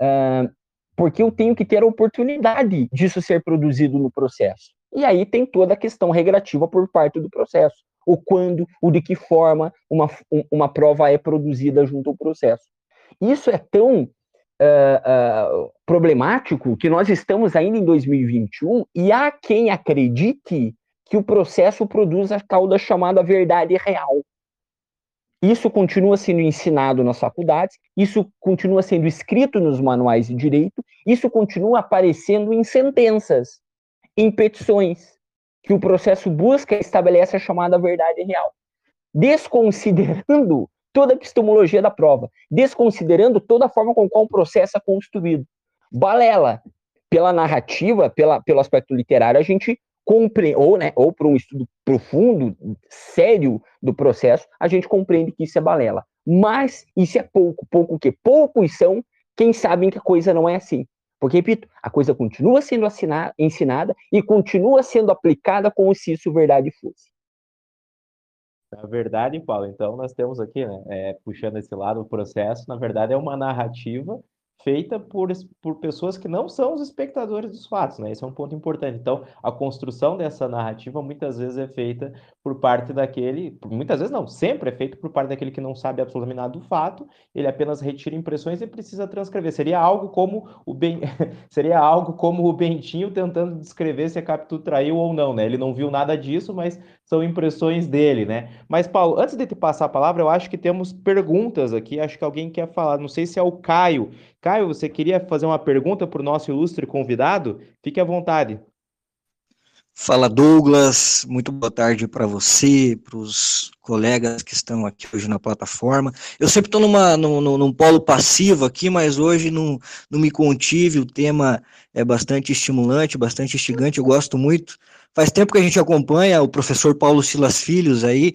uh, porque eu tenho que ter a oportunidade disso ser produzido no processo. E aí tem toda a questão regrativa por parte do processo o quando, o de que forma uma, uma prova é produzida junto ao processo. Isso é tão uh, uh, problemático que nós estamos ainda em 2021 e há quem acredite que o processo produz a tal da chamada verdade real. Isso continua sendo ensinado nas faculdades, isso continua sendo escrito nos manuais de direito, isso continua aparecendo em sentenças, em petições que o processo busca e estabelece a chamada verdade real, desconsiderando toda a epistemologia da prova, desconsiderando toda a forma com qual o processo é construído. Balela, pela narrativa, pela, pelo aspecto literário, a gente compreende, ou, né, ou por um estudo profundo, sério do processo, a gente compreende que isso é balela. Mas isso é pouco, pouco o quê? Poucos são quem sabem que a coisa não é assim. Porque, repito, a coisa continua sendo assinada, ensinada e continua sendo aplicada como se isso verdade fosse. Na verdade, Paulo, então nós temos aqui, né, é, puxando esse lado, o processo, na verdade, é uma narrativa feita por, por pessoas que não são os espectadores dos fatos, né? Esse é um ponto importante. Então, a construção dessa narrativa muitas vezes é feita por parte daquele, muitas vezes não, sempre é feita por parte daquele que não sabe absolutamente nada do fato, ele apenas retira impressões e precisa transcrever. Seria algo como o ben... seria algo como o Bentinho tentando descrever se a Capitu traiu ou não, né? Ele não viu nada disso, mas são impressões dele, né? Mas Paulo, antes de te passar a palavra, eu acho que temos perguntas aqui, acho que alguém quer falar, não sei se é o Caio Caio, você queria fazer uma pergunta para o nosso ilustre convidado? Fique à vontade. Fala Douglas, muito boa tarde para você, para os colegas que estão aqui hoje na plataforma. Eu sempre estou numa, num, num, polo passivo aqui, mas hoje não, não me contive, o tema é bastante estimulante, bastante instigante, eu gosto muito. Faz tempo que a gente acompanha o professor Paulo Silas Filhos aí,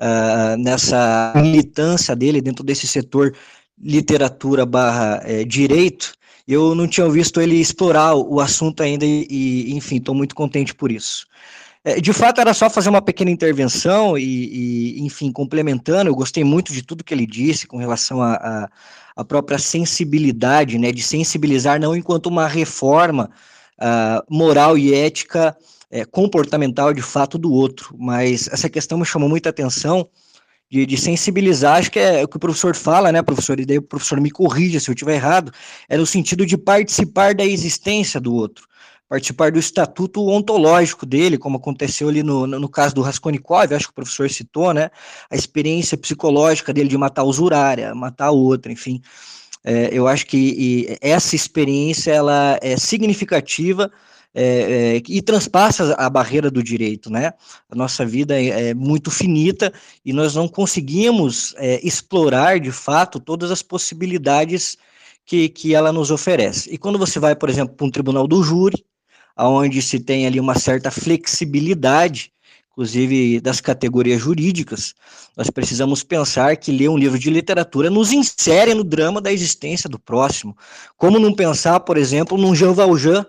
uh, nessa militância dele dentro desse setor literatura barra é, direito, eu não tinha visto ele explorar o assunto ainda e, e enfim, estou muito contente por isso. É, de fato, era só fazer uma pequena intervenção e, e, enfim, complementando, eu gostei muito de tudo que ele disse com relação à própria sensibilidade, né, de sensibilizar não enquanto uma reforma uh, moral e ética é, comportamental de fato do outro, mas essa questão me chamou muita atenção, de, de, sensibilizar, acho que é o que o professor fala, né, professor, e daí o professor me corrija se eu estiver errado, é no sentido de participar da existência do outro, participar do estatuto ontológico dele, como aconteceu ali no, no, no caso do Raskolnikov, acho que o professor citou, né, a experiência psicológica dele de matar o Zurária, matar a outra, enfim, é, eu acho que essa experiência, ela é significativa é, é, e transpassa a barreira do direito, né? A nossa vida é, é muito finita e nós não conseguimos é, explorar de fato todas as possibilidades que, que ela nos oferece. E quando você vai, por exemplo, para um tribunal do júri, onde se tem ali uma certa flexibilidade, inclusive das categorias jurídicas, nós precisamos pensar que ler um livro de literatura nos insere no drama da existência do próximo. Como não pensar, por exemplo, num Jean Valjean,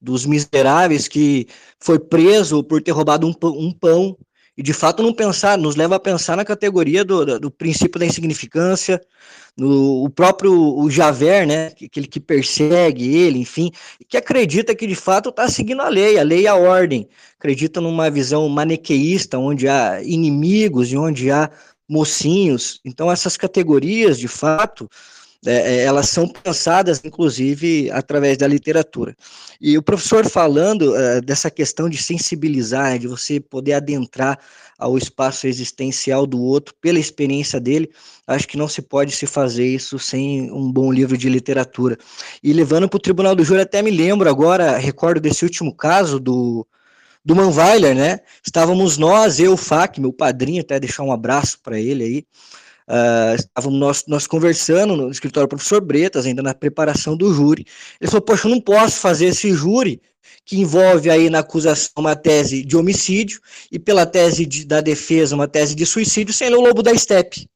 dos miseráveis que foi preso por ter roubado um pão, um pão, e de fato não pensar, nos leva a pensar na categoria do, do, princípio da insignificância, no o próprio o Javert, né, aquele que persegue ele, enfim, que acredita que de fato está seguindo a lei, a lei e a ordem, acredita numa visão maniqueísta, onde há inimigos e onde há mocinhos, então essas categorias, de fato, é, é, elas são pensadas, inclusive, através da literatura. E o professor falando uh, dessa questão de sensibilizar, de você poder adentrar ao espaço existencial do outro pela experiência dele, acho que não se pode se fazer isso sem um bom livro de literatura. E levando para o Tribunal do Júri, até me lembro agora, recordo desse último caso do, do Manweiler, né? Estávamos nós, eu, o FAC, meu padrinho, até deixar um abraço para ele aí, Uh, estávamos nós, nós conversando no escritório do professor Bretas, ainda na preparação do júri. Ele falou: Poxa, eu não posso fazer esse júri que envolve aí na acusação uma tese de homicídio e pela tese de, da defesa uma tese de suicídio sem o Lobo da Steppe.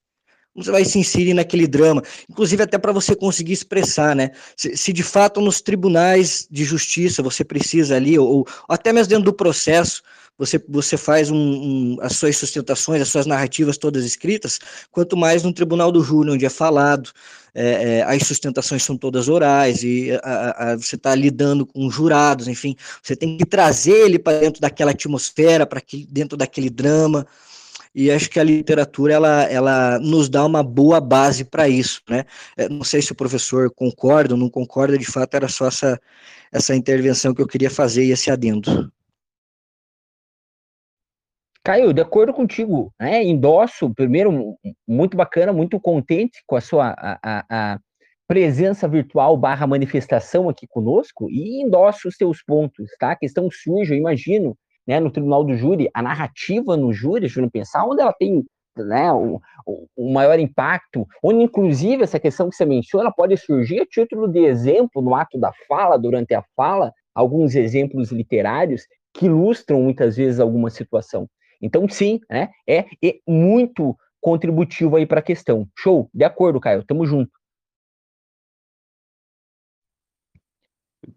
Você vai se inserir naquele drama, inclusive até para você conseguir expressar, né? Se, se, de fato nos tribunais de justiça você precisa ali, ou, ou até mesmo dentro do processo, você, você faz um, um, as suas sustentações, as suas narrativas todas escritas, quanto mais no tribunal do júri, onde é falado, é, é, as sustentações são todas orais, e a, a, você está lidando com jurados, enfim, você tem que trazer ele para dentro daquela atmosfera, para dentro daquele drama, e acho que a literatura ela, ela nos dá uma boa base para isso, né? É, não sei se o professor concorda ou não concorda, de fato era só essa, essa intervenção que eu queria fazer e esse adendo. Caio, de acordo contigo, né? Endosso, primeiro, muito bacana, muito contente com a sua a, a, a presença virtual barra manifestação aqui conosco e endosso os seus pontos, tá? A questão surge, eu imagino, né, no tribunal do júri, a narrativa no júri, eu pensar, onde ela tem né, o, o, maior impacto, onde inclusive essa questão que você menciona pode surgir a título de exemplo no ato da fala, durante a fala, alguns exemplos literários que ilustram muitas vezes alguma situação. Então, sim, né, é, é muito contributivo aí para a questão. Show, de acordo, Caio, tamo junto.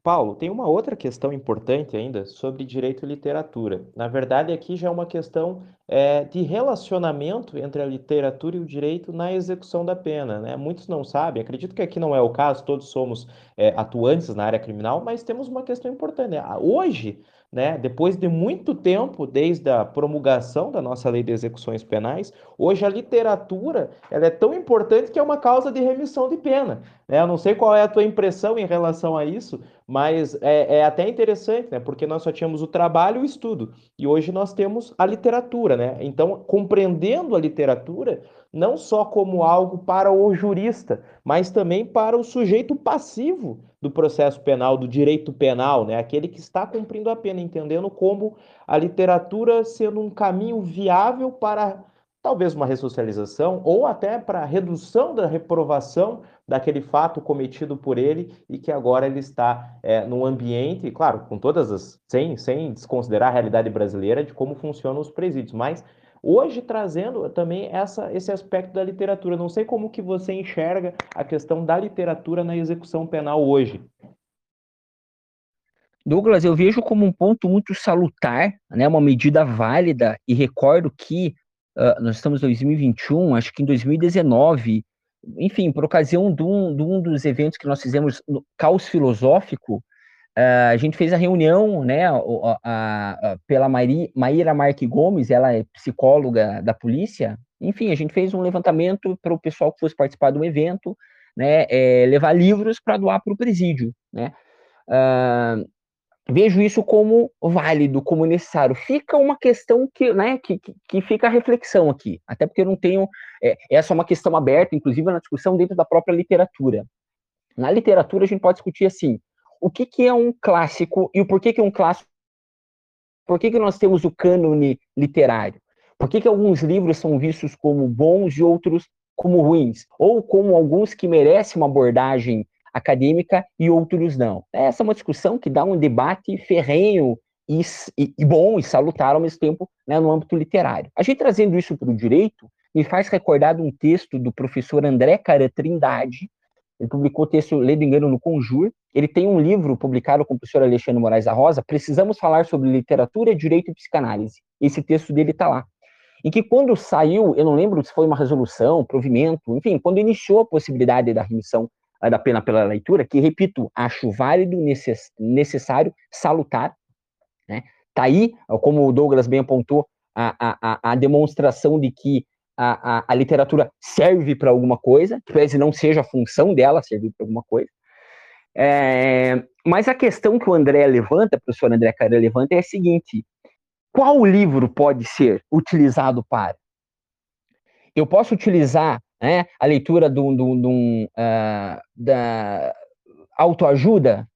Paulo, tem uma outra questão importante ainda sobre direito e literatura. Na verdade, aqui já é uma questão é, de relacionamento entre a literatura e o direito na execução da pena. Né? Muitos não sabem, acredito que aqui não é o caso, todos somos é, atuantes na área criminal, mas temos uma questão importante. Né? Hoje, né? Depois de muito tempo, desde a promulgação da nossa lei de execuções penais, hoje a literatura ela é tão importante que é uma causa de remissão de pena. Né? Eu não sei qual é a tua impressão em relação a isso, Mas é, é, até interessante, né? Porque nós só tínhamos o trabalho e o estudo. E hoje nós temos a literatura, né? Então, compreendendo a literatura, não só como algo para o jurista, mas também para o sujeito passivo do processo penal, do direito penal, né? Aquele que está cumprindo a pena, entendendo como a literatura sendo um caminho viável para talvez uma ressocialização ou até para a redução da reprovação daquele fato cometido por ele e que agora ele está é, num ambiente, claro, com todas as, sem, sem desconsiderar a realidade brasileira de como funcionam os presídios, mas hoje trazendo também essa, esse aspecto da literatura. Não sei como que você enxerga a questão da literatura na execução penal hoje. Douglas, eu vejo como um ponto muito salutar, né, uma medida válida, e recordo que uh, nós estamos em 2021, acho que em 2019, enfim, por ocasião de um, de um dos eventos que nós fizemos no Caos Filosófico, uh, a gente fez a reunião, né, a, a, a, pela Mairi, Maíra Marque Gomes, ela é psicóloga da polícia, enfim, a gente fez um levantamento para o pessoal que fosse participar do evento, né, é, levar livros para doar para o presídio, né, uh, vejo isso como válido, como necessário. Fica uma questão que, né, que, que fica a reflexão aqui, até porque eu não tenho. É, essa é uma questão aberta, inclusive na discussão dentro da própria literatura. Na literatura, a gente pode discutir assim: o que, que é um clássico e o porquê que é um clássico. Por que, que nós temos o cânone literário? Por que, que alguns livros são vistos como bons e outros como ruins? Ou como alguns que merecem uma abordagem acadêmica e outros não. Essa é uma discussão que dá um debate ferrenho e, e, e bom e salutar ao mesmo tempo né, no âmbito literário. A gente trazendo isso para o direito me faz recordar de um texto do professor André Cara Trindade, ele publicou o texto Ledo Engano no Conjur. Ele tem um livro publicado com o professor Alexandre Moraes da Rosa, Precisamos Falar sobre Literatura, Direito e Psicanálise. Esse texto dele está lá. Em que quando saiu, eu não lembro se foi uma resolução, provimento, enfim, quando iniciou a possibilidade da remissão da pena pela leitura, que, repito, acho válido, necess, necessário, salutar. Né? Tá aí, como o Douglas bem apontou, a, a, a demonstração de que a, a, a literatura serve para alguma coisa, que não seja a função dela servir para alguma coisa. É, mas a questão que o André levanta, o professor André Cara levanta, é a seguinte: qual livro pode ser utilizado para? Eu posso utilizar né? a leitura do, do uh, da autoajuda,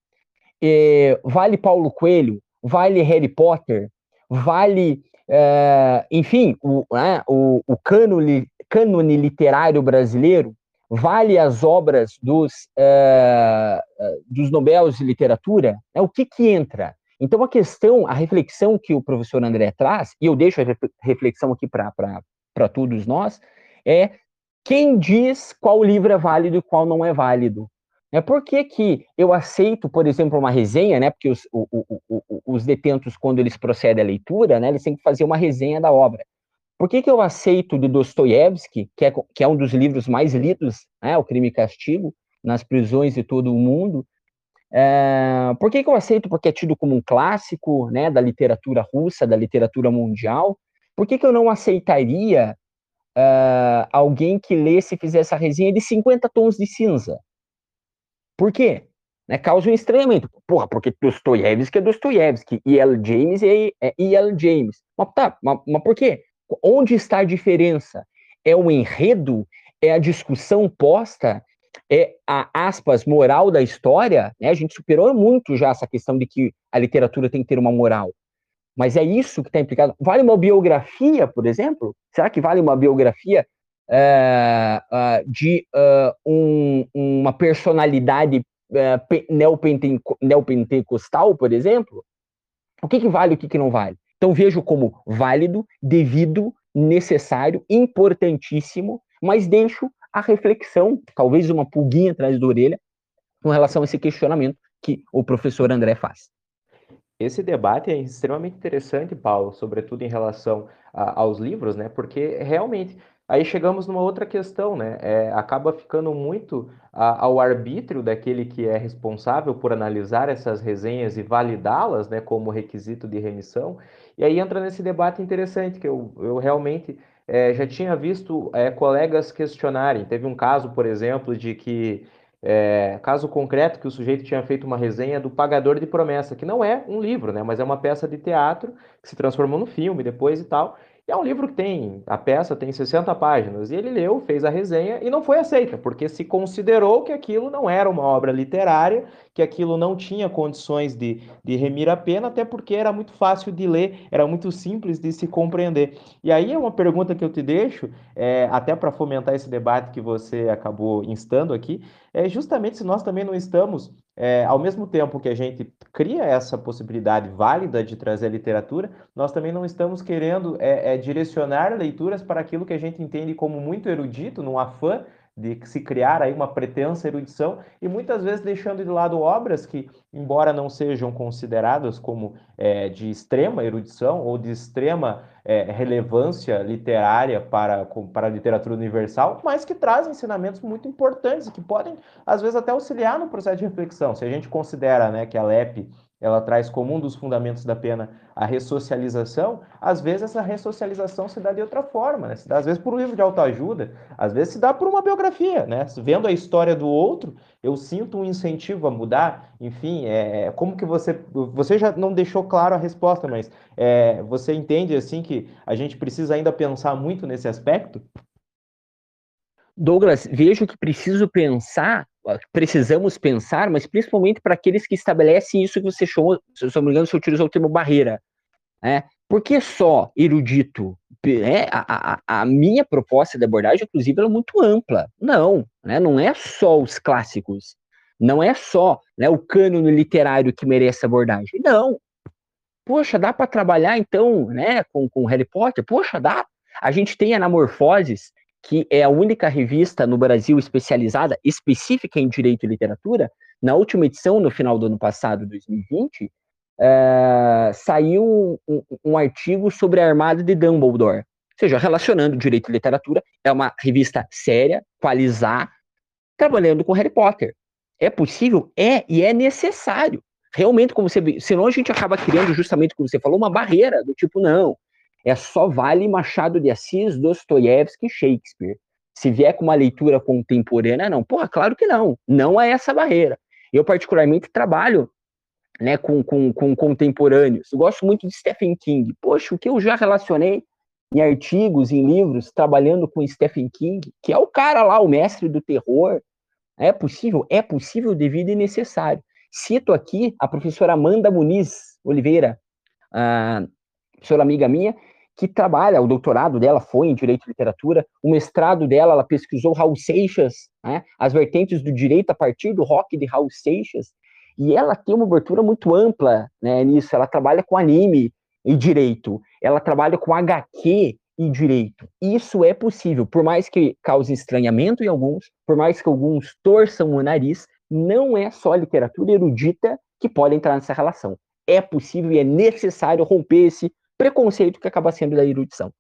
vale Paulo Coelho, vale Harry Potter, vale, uh, enfim, o, né, o, o cânone, cânone literário brasileiro, vale as obras dos, uh, dos Nobel de Literatura, né, o que que entra? Então, a questão, a reflexão que o professor André traz, e eu deixo a reflexão aqui para todos nós, é quem diz qual livro é válido e qual não é válido? É por que, que eu aceito, por exemplo, uma resenha, né? Porque os, o, o, o, os detentos, quando eles procedem à leitura, né, eles têm que fazer uma resenha da obra. Por que, que eu aceito de Dostoiévski, que é, que é um dos livros mais lidos, né, O Crime e Castigo, nas prisões de todo o mundo? É, por que, que eu aceito? Porque é tido como um clássico né, da literatura russa, da literatura mundial. Por que, que eu não aceitaria uh, alguém que lesse e fizesse a resenha de 50 tons de cinza. Por quê? Né, causa um estranhamento. Porra, porque Dostoiévski é Dostoiévski, e L. James é, é E.L. James. Mas tá, mas, mas por quê? Onde está a diferença? É o enredo? É a discussão posta? É a, aspas, moral da história? Né? A gente superou muito já essa questão de que a literatura tem que ter uma moral. Mas é isso que está implicado. Vale uma biografia, por exemplo? Será que vale uma biografia uh, uh, de uh, um, uma personalidade neopentecostal, por exemplo? O que, que vale e o que, que não vale? Então vejo como válido, devido, necessário, importantíssimo, mas deixo a reflexão, talvez uma pulguinha atrás da orelha, com relação a esse questionamento que o professor André faz. Esse debate é extremamente interessante, Paulo, sobretudo em relação a, aos livros, né? Porque realmente aí chegamos numa outra questão, né? É, acaba ficando muito a, ao arbítrio daquele que é responsável por analisar essas resenhas e validá-las, né, como requisito de remissão. E aí entra nesse debate interessante que eu, eu realmente é, já tinha visto é, colegas questionarem. Teve um caso, por exemplo, de que é, caso concreto que o sujeito tinha feito uma resenha do Pagador de Promessa, que não é um livro, né, mas é uma peça de teatro que se transformou no filme depois e tal. É um livro que tem, a peça tem 60 páginas, e ele leu, fez a resenha e não foi aceita, porque se considerou que aquilo não era uma obra literária, que aquilo não tinha condições de, de remir a pena, até porque era muito fácil de ler, era muito simples de se compreender. E aí é uma pergunta que eu te deixo, é, até para fomentar esse debate que você acabou instando aqui, é justamente se nós também não estamos é, ao mesmo tempo que a gente cria essa possibilidade válida de trazer a literatura, nós também não estamos querendo é, é, direcionar leituras para aquilo que a gente entende como muito erudito, num afã de se criar aí uma pretensa erudição e muitas vezes deixando de lado obras que, embora não sejam consideradas como é, de extrema erudição ou de extrema é, relevância literária para, para a literatura universal, mas que trazem ensinamentos muito importantes e que podem, às vezes, até auxiliar no processo de reflexão. Se a gente considera né, que a LEP ela traz como um dos fundamentos da pena a ressocialização, às vezes essa ressocialização se dá de outra forma, né? Dá, às vezes por um livro de autoajuda, às vezes se dá por uma biografia, né? Vendo a história do outro, eu sinto um incentivo a mudar, enfim, é, é, como que você, você já não deixou claro a resposta, mas é, você entende, assim, que a gente precisa ainda pensar muito nesse aspecto? Douglas, vejo que preciso pensar precisamos pensar, mas principalmente para aqueles que estabelecem isso que você chamou, se eu não me engano, você utilizou o termo barreira. Né? Por que só erudito? É, a, a, a, minha proposta de abordagem, inclusive, é muito ampla. Não, né? não é só os clássicos. Não é só né, o cânone literário que merece abordagem. Não. Poxa, dá para trabalhar então né, com, com Harry Potter? Poxa, dá. A gente tem Anamorfoses, que é a única revista no Brasil especializada, específica em direito e literatura, na última edição, no final do ano passado, 2020, é, saiu um, um, artigo sobre a Armada de Dumbledore. Ou seja, relacionando direito e literatura, é uma revista séria, qualizar, trabalhando com Harry Potter. É possível? É, e é necessário. Realmente, como você senão a gente acaba criando, justamente como você falou, uma barreira do tipo, não, é só vale Machado de Assis, Dostoiévski e Shakespeare. Se vier com uma leitura contemporânea, não. Porra, claro que não. Não é essa barreira. Eu, particularmente, trabalho né, com, com, com contemporâneos. Eu gosto muito de Stephen King. Poxa, o que eu já relacionei em artigos, em livros, trabalhando com Stephen King, que é o cara lá, o mestre do terror. É possível? É possível devido e necessário. Cito aqui a professora Amanda Muniz Oliveira, a professora amiga minha, que trabalha, o doutorado dela foi em Direito e Literatura, o mestrado dela, ela pesquisou Raul Seixas, né, as vertentes do direito a partir do rock de Raul Seixas, e ela tem uma abertura muito ampla né, nisso, ela trabalha com anime e direito, ela trabalha com HQ e direito. Isso é possível, por mais que cause estranhamento em alguns, por mais que alguns torçam o nariz, não é só literatura erudita que pode entrar nessa relação. É possível e é necessário romper esse preconceito que acaba sendo da erudição.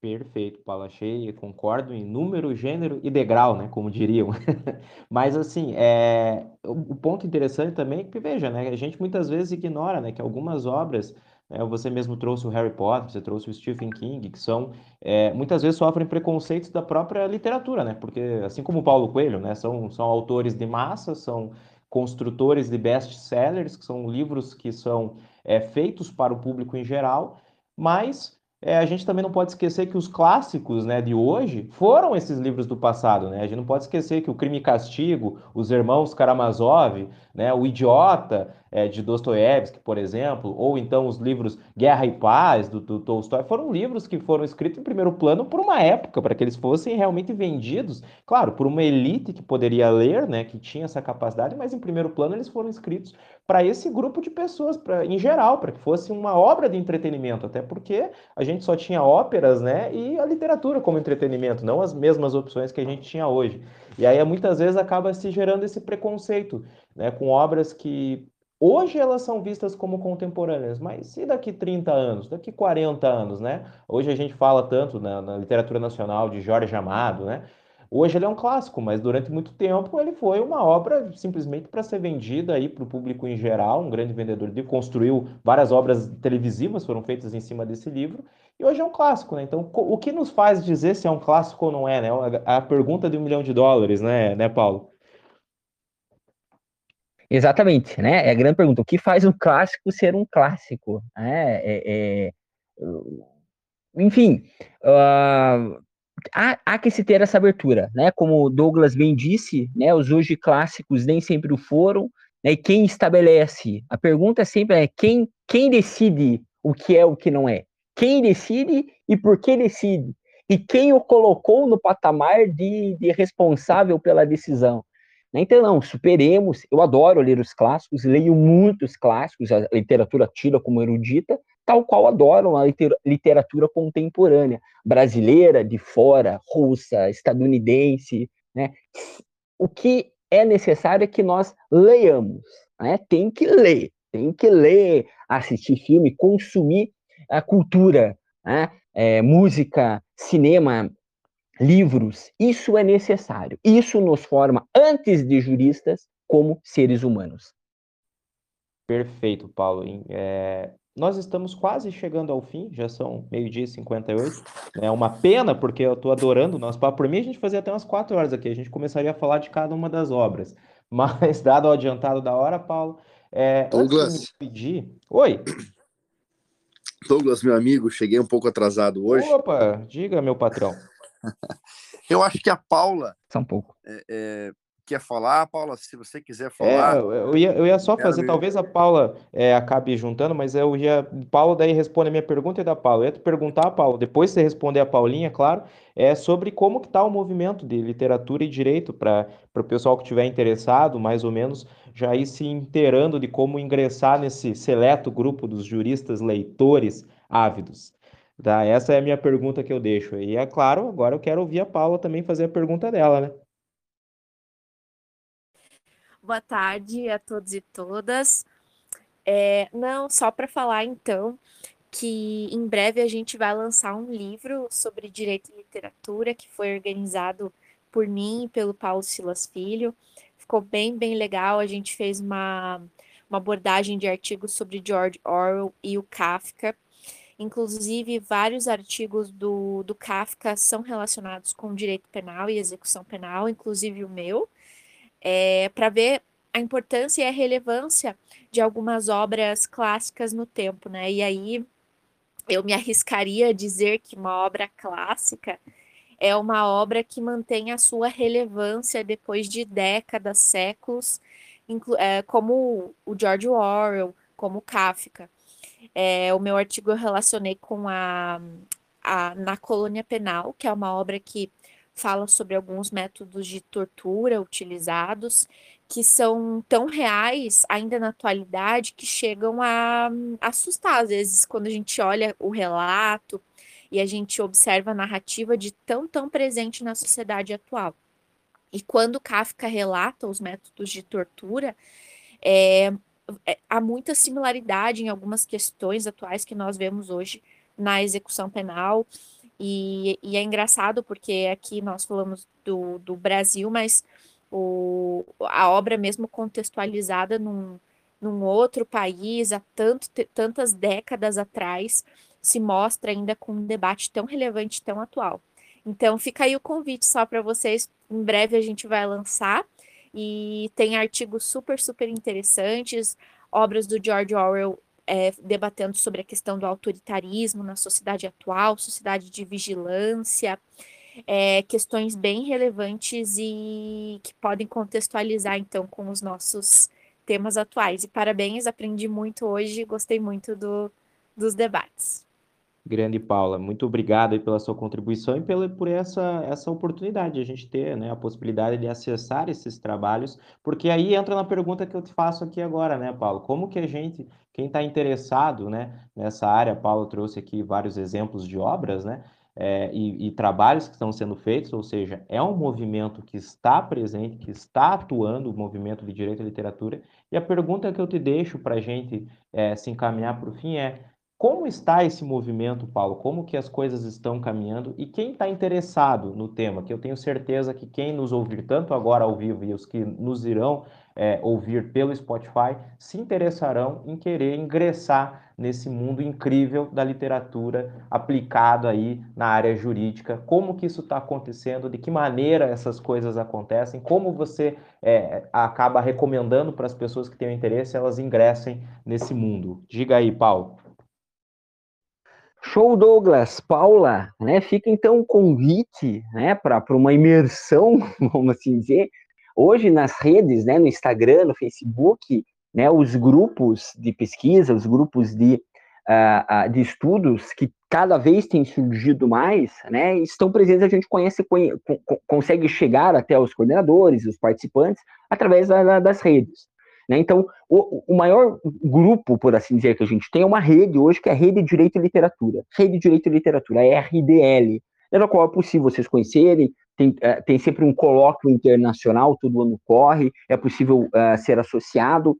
Perfeito, Paulo. Achei, concordo em número, gênero e degrau, né? Como diriam. Mas, assim, é... o ponto interessante também é que, veja, né? A gente muitas vezes ignora, né? Que algumas obras, né, você mesmo trouxe o Harry Potter, você trouxe o Stephen King, que são, é, muitas vezes sofrem preconceitos da própria literatura, né? Porque, assim como o Paulo Coelho, né? São, são autores de massa, são construtores de best-sellers, que são livros que são é, feitos para o público em geral, mas é, a gente também não pode esquecer que os clássicos né, de hoje foram esses livros do passado. Né? A gente não pode esquecer que o Crime e Castigo, os Irmãos Karamazov, né, o Idiota é, de Dostoiévski, por exemplo, ou então os livros Guerra e Paz do, do Tolstói, foram livros que foram escritos em primeiro plano por uma época, para que eles fossem realmente vendidos, claro, por uma elite que poderia ler, né, que tinha essa capacidade, mas em primeiro plano eles foram escritos para esse grupo de pessoas, pra, em geral, para que fosse uma obra de entretenimento, até porque a gente só tinha óperas, né, e a literatura como entretenimento, não as mesmas opções que a gente tinha hoje. E aí muitas vezes acaba se gerando esse preconceito, né, com obras que hoje elas são vistas como contemporâneas, mas e daqui 30 anos, daqui 40 anos, né? Hoje a gente fala tanto na, na literatura nacional de Jorge Amado, né? Hoje ele é um clássico, mas durante muito tempo ele foi uma obra simplesmente para ser vendida aí para o público em geral, um grande vendedor de construiu várias obras televisivas foram feitas em cima desse livro e hoje é um clássico, né? Então, o que nos faz dizer se é um clássico ou não é, né? A pergunta de um milhão de dólares, né, né, Paulo? Exatamente, né? É a grande pergunta. O que faz um clássico ser um clássico? É, é, é... Enfim, uh, há, há, que se ter essa abertura, né? Como Douglas bem disse, né? Os hoje clássicos nem sempre o foram, né? E quem estabelece? A pergunta sempre é quem, quem decide o que é o que não é? Quem decide e por que decide? E quem o colocou no patamar de, de responsável pela decisão? Né? Então, não, superemos. Eu adoro ler os clássicos, leio muitos clássicos, a literatura tira como erudita, tal qual adoro a literatura contemporânea, brasileira, de fora, russa, estadunidense. Né? O que é necessário é que nós leiamos, né? tem que ler, tem que ler, assistir filme, consumir a cultura, né? é, música, cinema, livros, isso é necessário. Isso nos forma, antes de juristas, como seres humanos. Perfeito, Paulo. É, nós estamos quase chegando ao fim, já são meio-dia e 58. É uma pena, porque eu estou adorando o nosso papo. Por mim, a gente fazia até umas quatro horas aqui, a gente começaria a falar de cada uma das obras. Mas, dado o adiantado da hora, Paulo, é, Douglas. pedir. Oi. Douglas, meu amigo, cheguei um pouco atrasado hoje. Opa, diga, meu patrão. Eu acho que a Paula. Só um pouco. É, é, quer falar, Paula? Se você quiser falar. É, eu, ia, eu ia só fazer, talvez a Paula é, acabe juntando, mas eu ia. Paula daí responde a minha pergunta e da Paula. Eu ia te perguntar, Paula, depois você responder a Paulinha, claro, é sobre como que está o movimento de literatura e direito para o pessoal que estiver interessado, mais ou menos, já ir se inteirando de como ingressar nesse seleto grupo dos juristas leitores ávidos. Tá? Essa é a minha pergunta que eu deixo. E é claro, agora eu quero ouvir a Paula também fazer a pergunta dela, né? Boa tarde a todos e todas. É, não, só para falar então que em breve a gente vai lançar um livro sobre direito e literatura que foi organizado por mim e pelo Paulo Silas Filho. Ficou bem, bem legal. A gente fez uma, uma abordagem de artigos sobre George Orwell e o Kafka Inclusive, vários artigos do, do Kafka são relacionados com direito penal e execução penal, inclusive o meu, é, para ver a importância e a relevância de algumas obras clássicas no tempo, né? E aí eu me arriscaria a dizer que uma obra clássica é uma obra que mantém a sua relevância depois de décadas, séculos, é, como o George Orwell, como Kafka. É, o meu artigo eu relacionei com a, a Na Colônia Penal, que é uma obra que fala sobre alguns métodos de tortura utilizados que são tão reais ainda na atualidade que chegam a, a assustar às vezes quando a gente olha o relato e a gente observa a narrativa de tão tão presente na sociedade atual. E quando Kafka relata os métodos de tortura, é, é, há muita similaridade em algumas questões atuais que nós vemos hoje na execução penal. E, e é engraçado porque aqui nós falamos do, do Brasil, mas o, a obra mesmo contextualizada num, num outro país há tanto, tantas décadas atrás se mostra ainda com um debate tão relevante, tão atual. Então fica aí o convite só para vocês. Em breve a gente vai lançar e tem artigos super, super interessantes, obras do George Orwell é, debatendo sobre a questão do autoritarismo na sociedade atual, sociedade de vigilância, é, questões bem relevantes e que podem contextualizar, então, com os nossos temas atuais. E parabéns, aprendi muito hoje, gostei muito do, dos debates. Grande Paula, muito obrigado pela sua contribuição e pela, por essa, essa oportunidade de a gente ter né, a possibilidade de acessar esses trabalhos, porque aí entra na pergunta que eu te faço aqui agora, né, Paulo? Como que a gente, quem está interessado né, nessa área, Paulo trouxe aqui vários exemplos de obras, né? É, e, e, trabalhos que estão sendo feitos, ou seja, é um movimento que está presente, que está atuando, o movimento de direito à literatura. E a pergunta que eu te deixo para a gente é, se encaminhar para o fim é: Como está esse movimento, Paulo? Como que as coisas estão caminhando? E quem está interessado no tema, que eu tenho certeza que quem nos ouvir, tanto agora ao vivo e os que nos irão é, ouvir pelo Spotify, se interessarão em querer ingressar nesse mundo incrível da literatura aplicado aí na área jurídica. Como que isso está acontecendo? De que maneira essas coisas acontecem? Como você é, acaba recomendando para as pessoas que têm interesse elas ingressem nesse mundo? Diga aí, Paulo. Show, Douglas, Paula, né? Fica então um convite, né, para uma imersão, vamos assim dizer. Hoje nas redes, né, no Instagram, no Facebook, né, os grupos de pesquisa, os grupos de, uh, uh, de estudos que cada vez têm surgido mais, né, estão presentes. A gente conhece, conhe, consegue chegar até os coordenadores, os participantes, através da, das redes. Né? Então, o, o, maior grupo, por assim dizer, que a gente tem é uma rede hoje, que é a Rede de Direito e Literatura. Rede de Direito e Literatura, a RDL, pela qual é possível vocês conhecerem, tem, uh, tem sempre um colóquio internacional, todo ano corre, é possível uh, ser associado.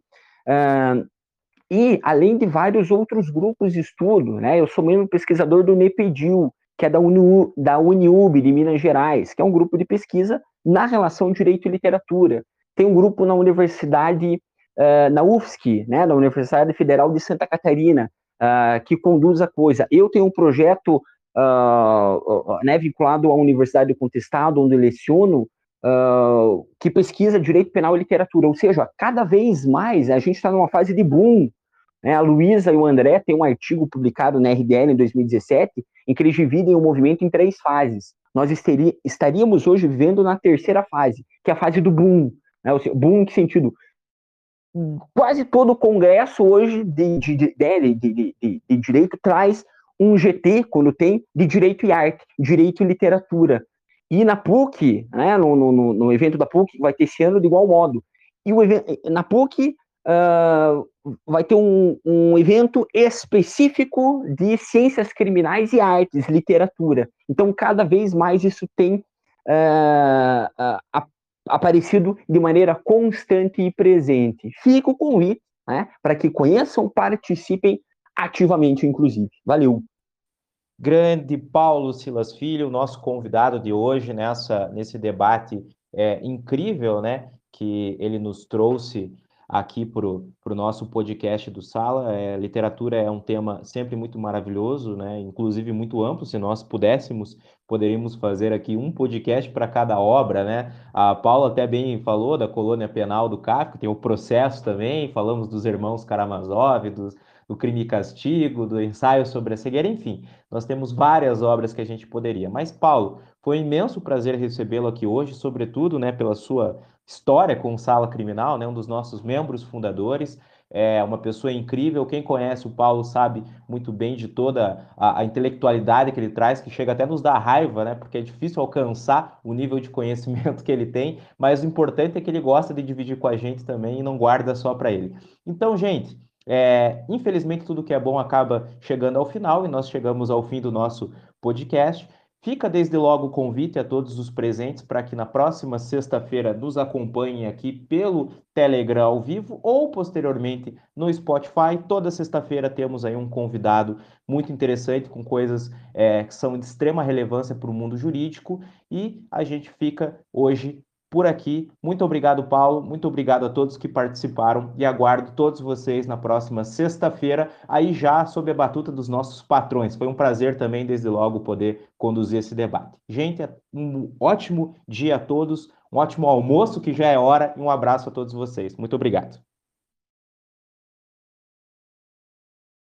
E além de vários outros grupos de estudo, né? Eu sou mesmo pesquisador do NEPEDIL, que é da, Uni, da Uniub de Minas Gerais, que é um grupo de pesquisa na relação direito e literatura. Tem um grupo na Universidade uh, na UFSC, né, na Universidade Federal de Santa Catarina, uh, que conduz a coisa. Eu tenho um projeto uh, né, vinculado à Universidade do Contestado, onde leciono, que pesquisa direito penal e literatura. Ou seja, cada vez mais a gente está numa fase de boom. Né? A Luísa e o André têm um artigo publicado na RDL em 2017, em que eles dividem o movimento em três fases. Nós estaríamos hoje vivendo na terceira fase, que é a fase do boom. Né? Seja, boom em que sentido? quase todo o Congresso hoje de, de, de, de, de direito traz um GT, quando tem, de direito e arte, direito e literatura. E na PUC, né, no, no, no evento da PUC, vai ter esse ano de igual modo. E o evento, na PUC uh, vai ter um, um evento específico de ciências criminais e artes, literatura. Então, cada vez mais isso tem uh, uh, aparecido de maneira constante e presente. Fica o convite né, para que conheçam, participem ativamente, inclusive. Valeu! Grande Paulo Silas Filho, nosso convidado de hoje nessa, nesse debate é, incrível, né, que ele nos trouxe aqui para o nosso podcast do Sala. É, literatura é um tema sempre muito maravilhoso, né? inclusive muito amplo. Se nós pudéssemos, poderíamos fazer aqui um podcast para cada obra. Né? A Paula até bem falou da colônia penal do Kafka, tem o processo também, falamos dos irmãos Karamazov, dos, do crime e castigo, do ensaio sobre a cegueira, enfim, nós temos várias obras que a gente poderia. Mas, Paulo, foi um imenso prazer recebê-lo aqui hoje, sobretudo né, pela sua história com Sala Criminal, né, um dos nossos membros fundadores. É uma pessoa incrível. Quem conhece o Paulo sabe muito bem de toda a, a, intelectualidade que ele traz, que chega até nos dar raiva, né? Porque é difícil alcançar o nível de conhecimento que ele tem, mas o importante é que ele gosta de dividir com a gente também e não guarda só para ele. Então, gente, é, infelizmente tudo que é bom acaba chegando ao final e nós chegamos ao fim do nosso podcast. Fica desde logo o convite a todos os presentes para que na próxima sexta-feira nos acompanhem aqui pelo Telegram ao vivo ou posteriormente no Spotify. Toda sexta-feira temos aí um convidado muito interessante com coisas é, que são de extrema relevância para o mundo jurídico e a gente fica hoje por aqui. Muito obrigado, Paulo. Muito obrigado a todos que participaram e aguardo todos vocês na próxima sexta-feira, aí já sob a batuta dos nossos patrões. Foi um prazer também, desde logo, poder conduzir esse debate. Gente, um ótimo dia a todos, um ótimo almoço, que já é hora, e um abraço a todos vocês. Muito obrigado.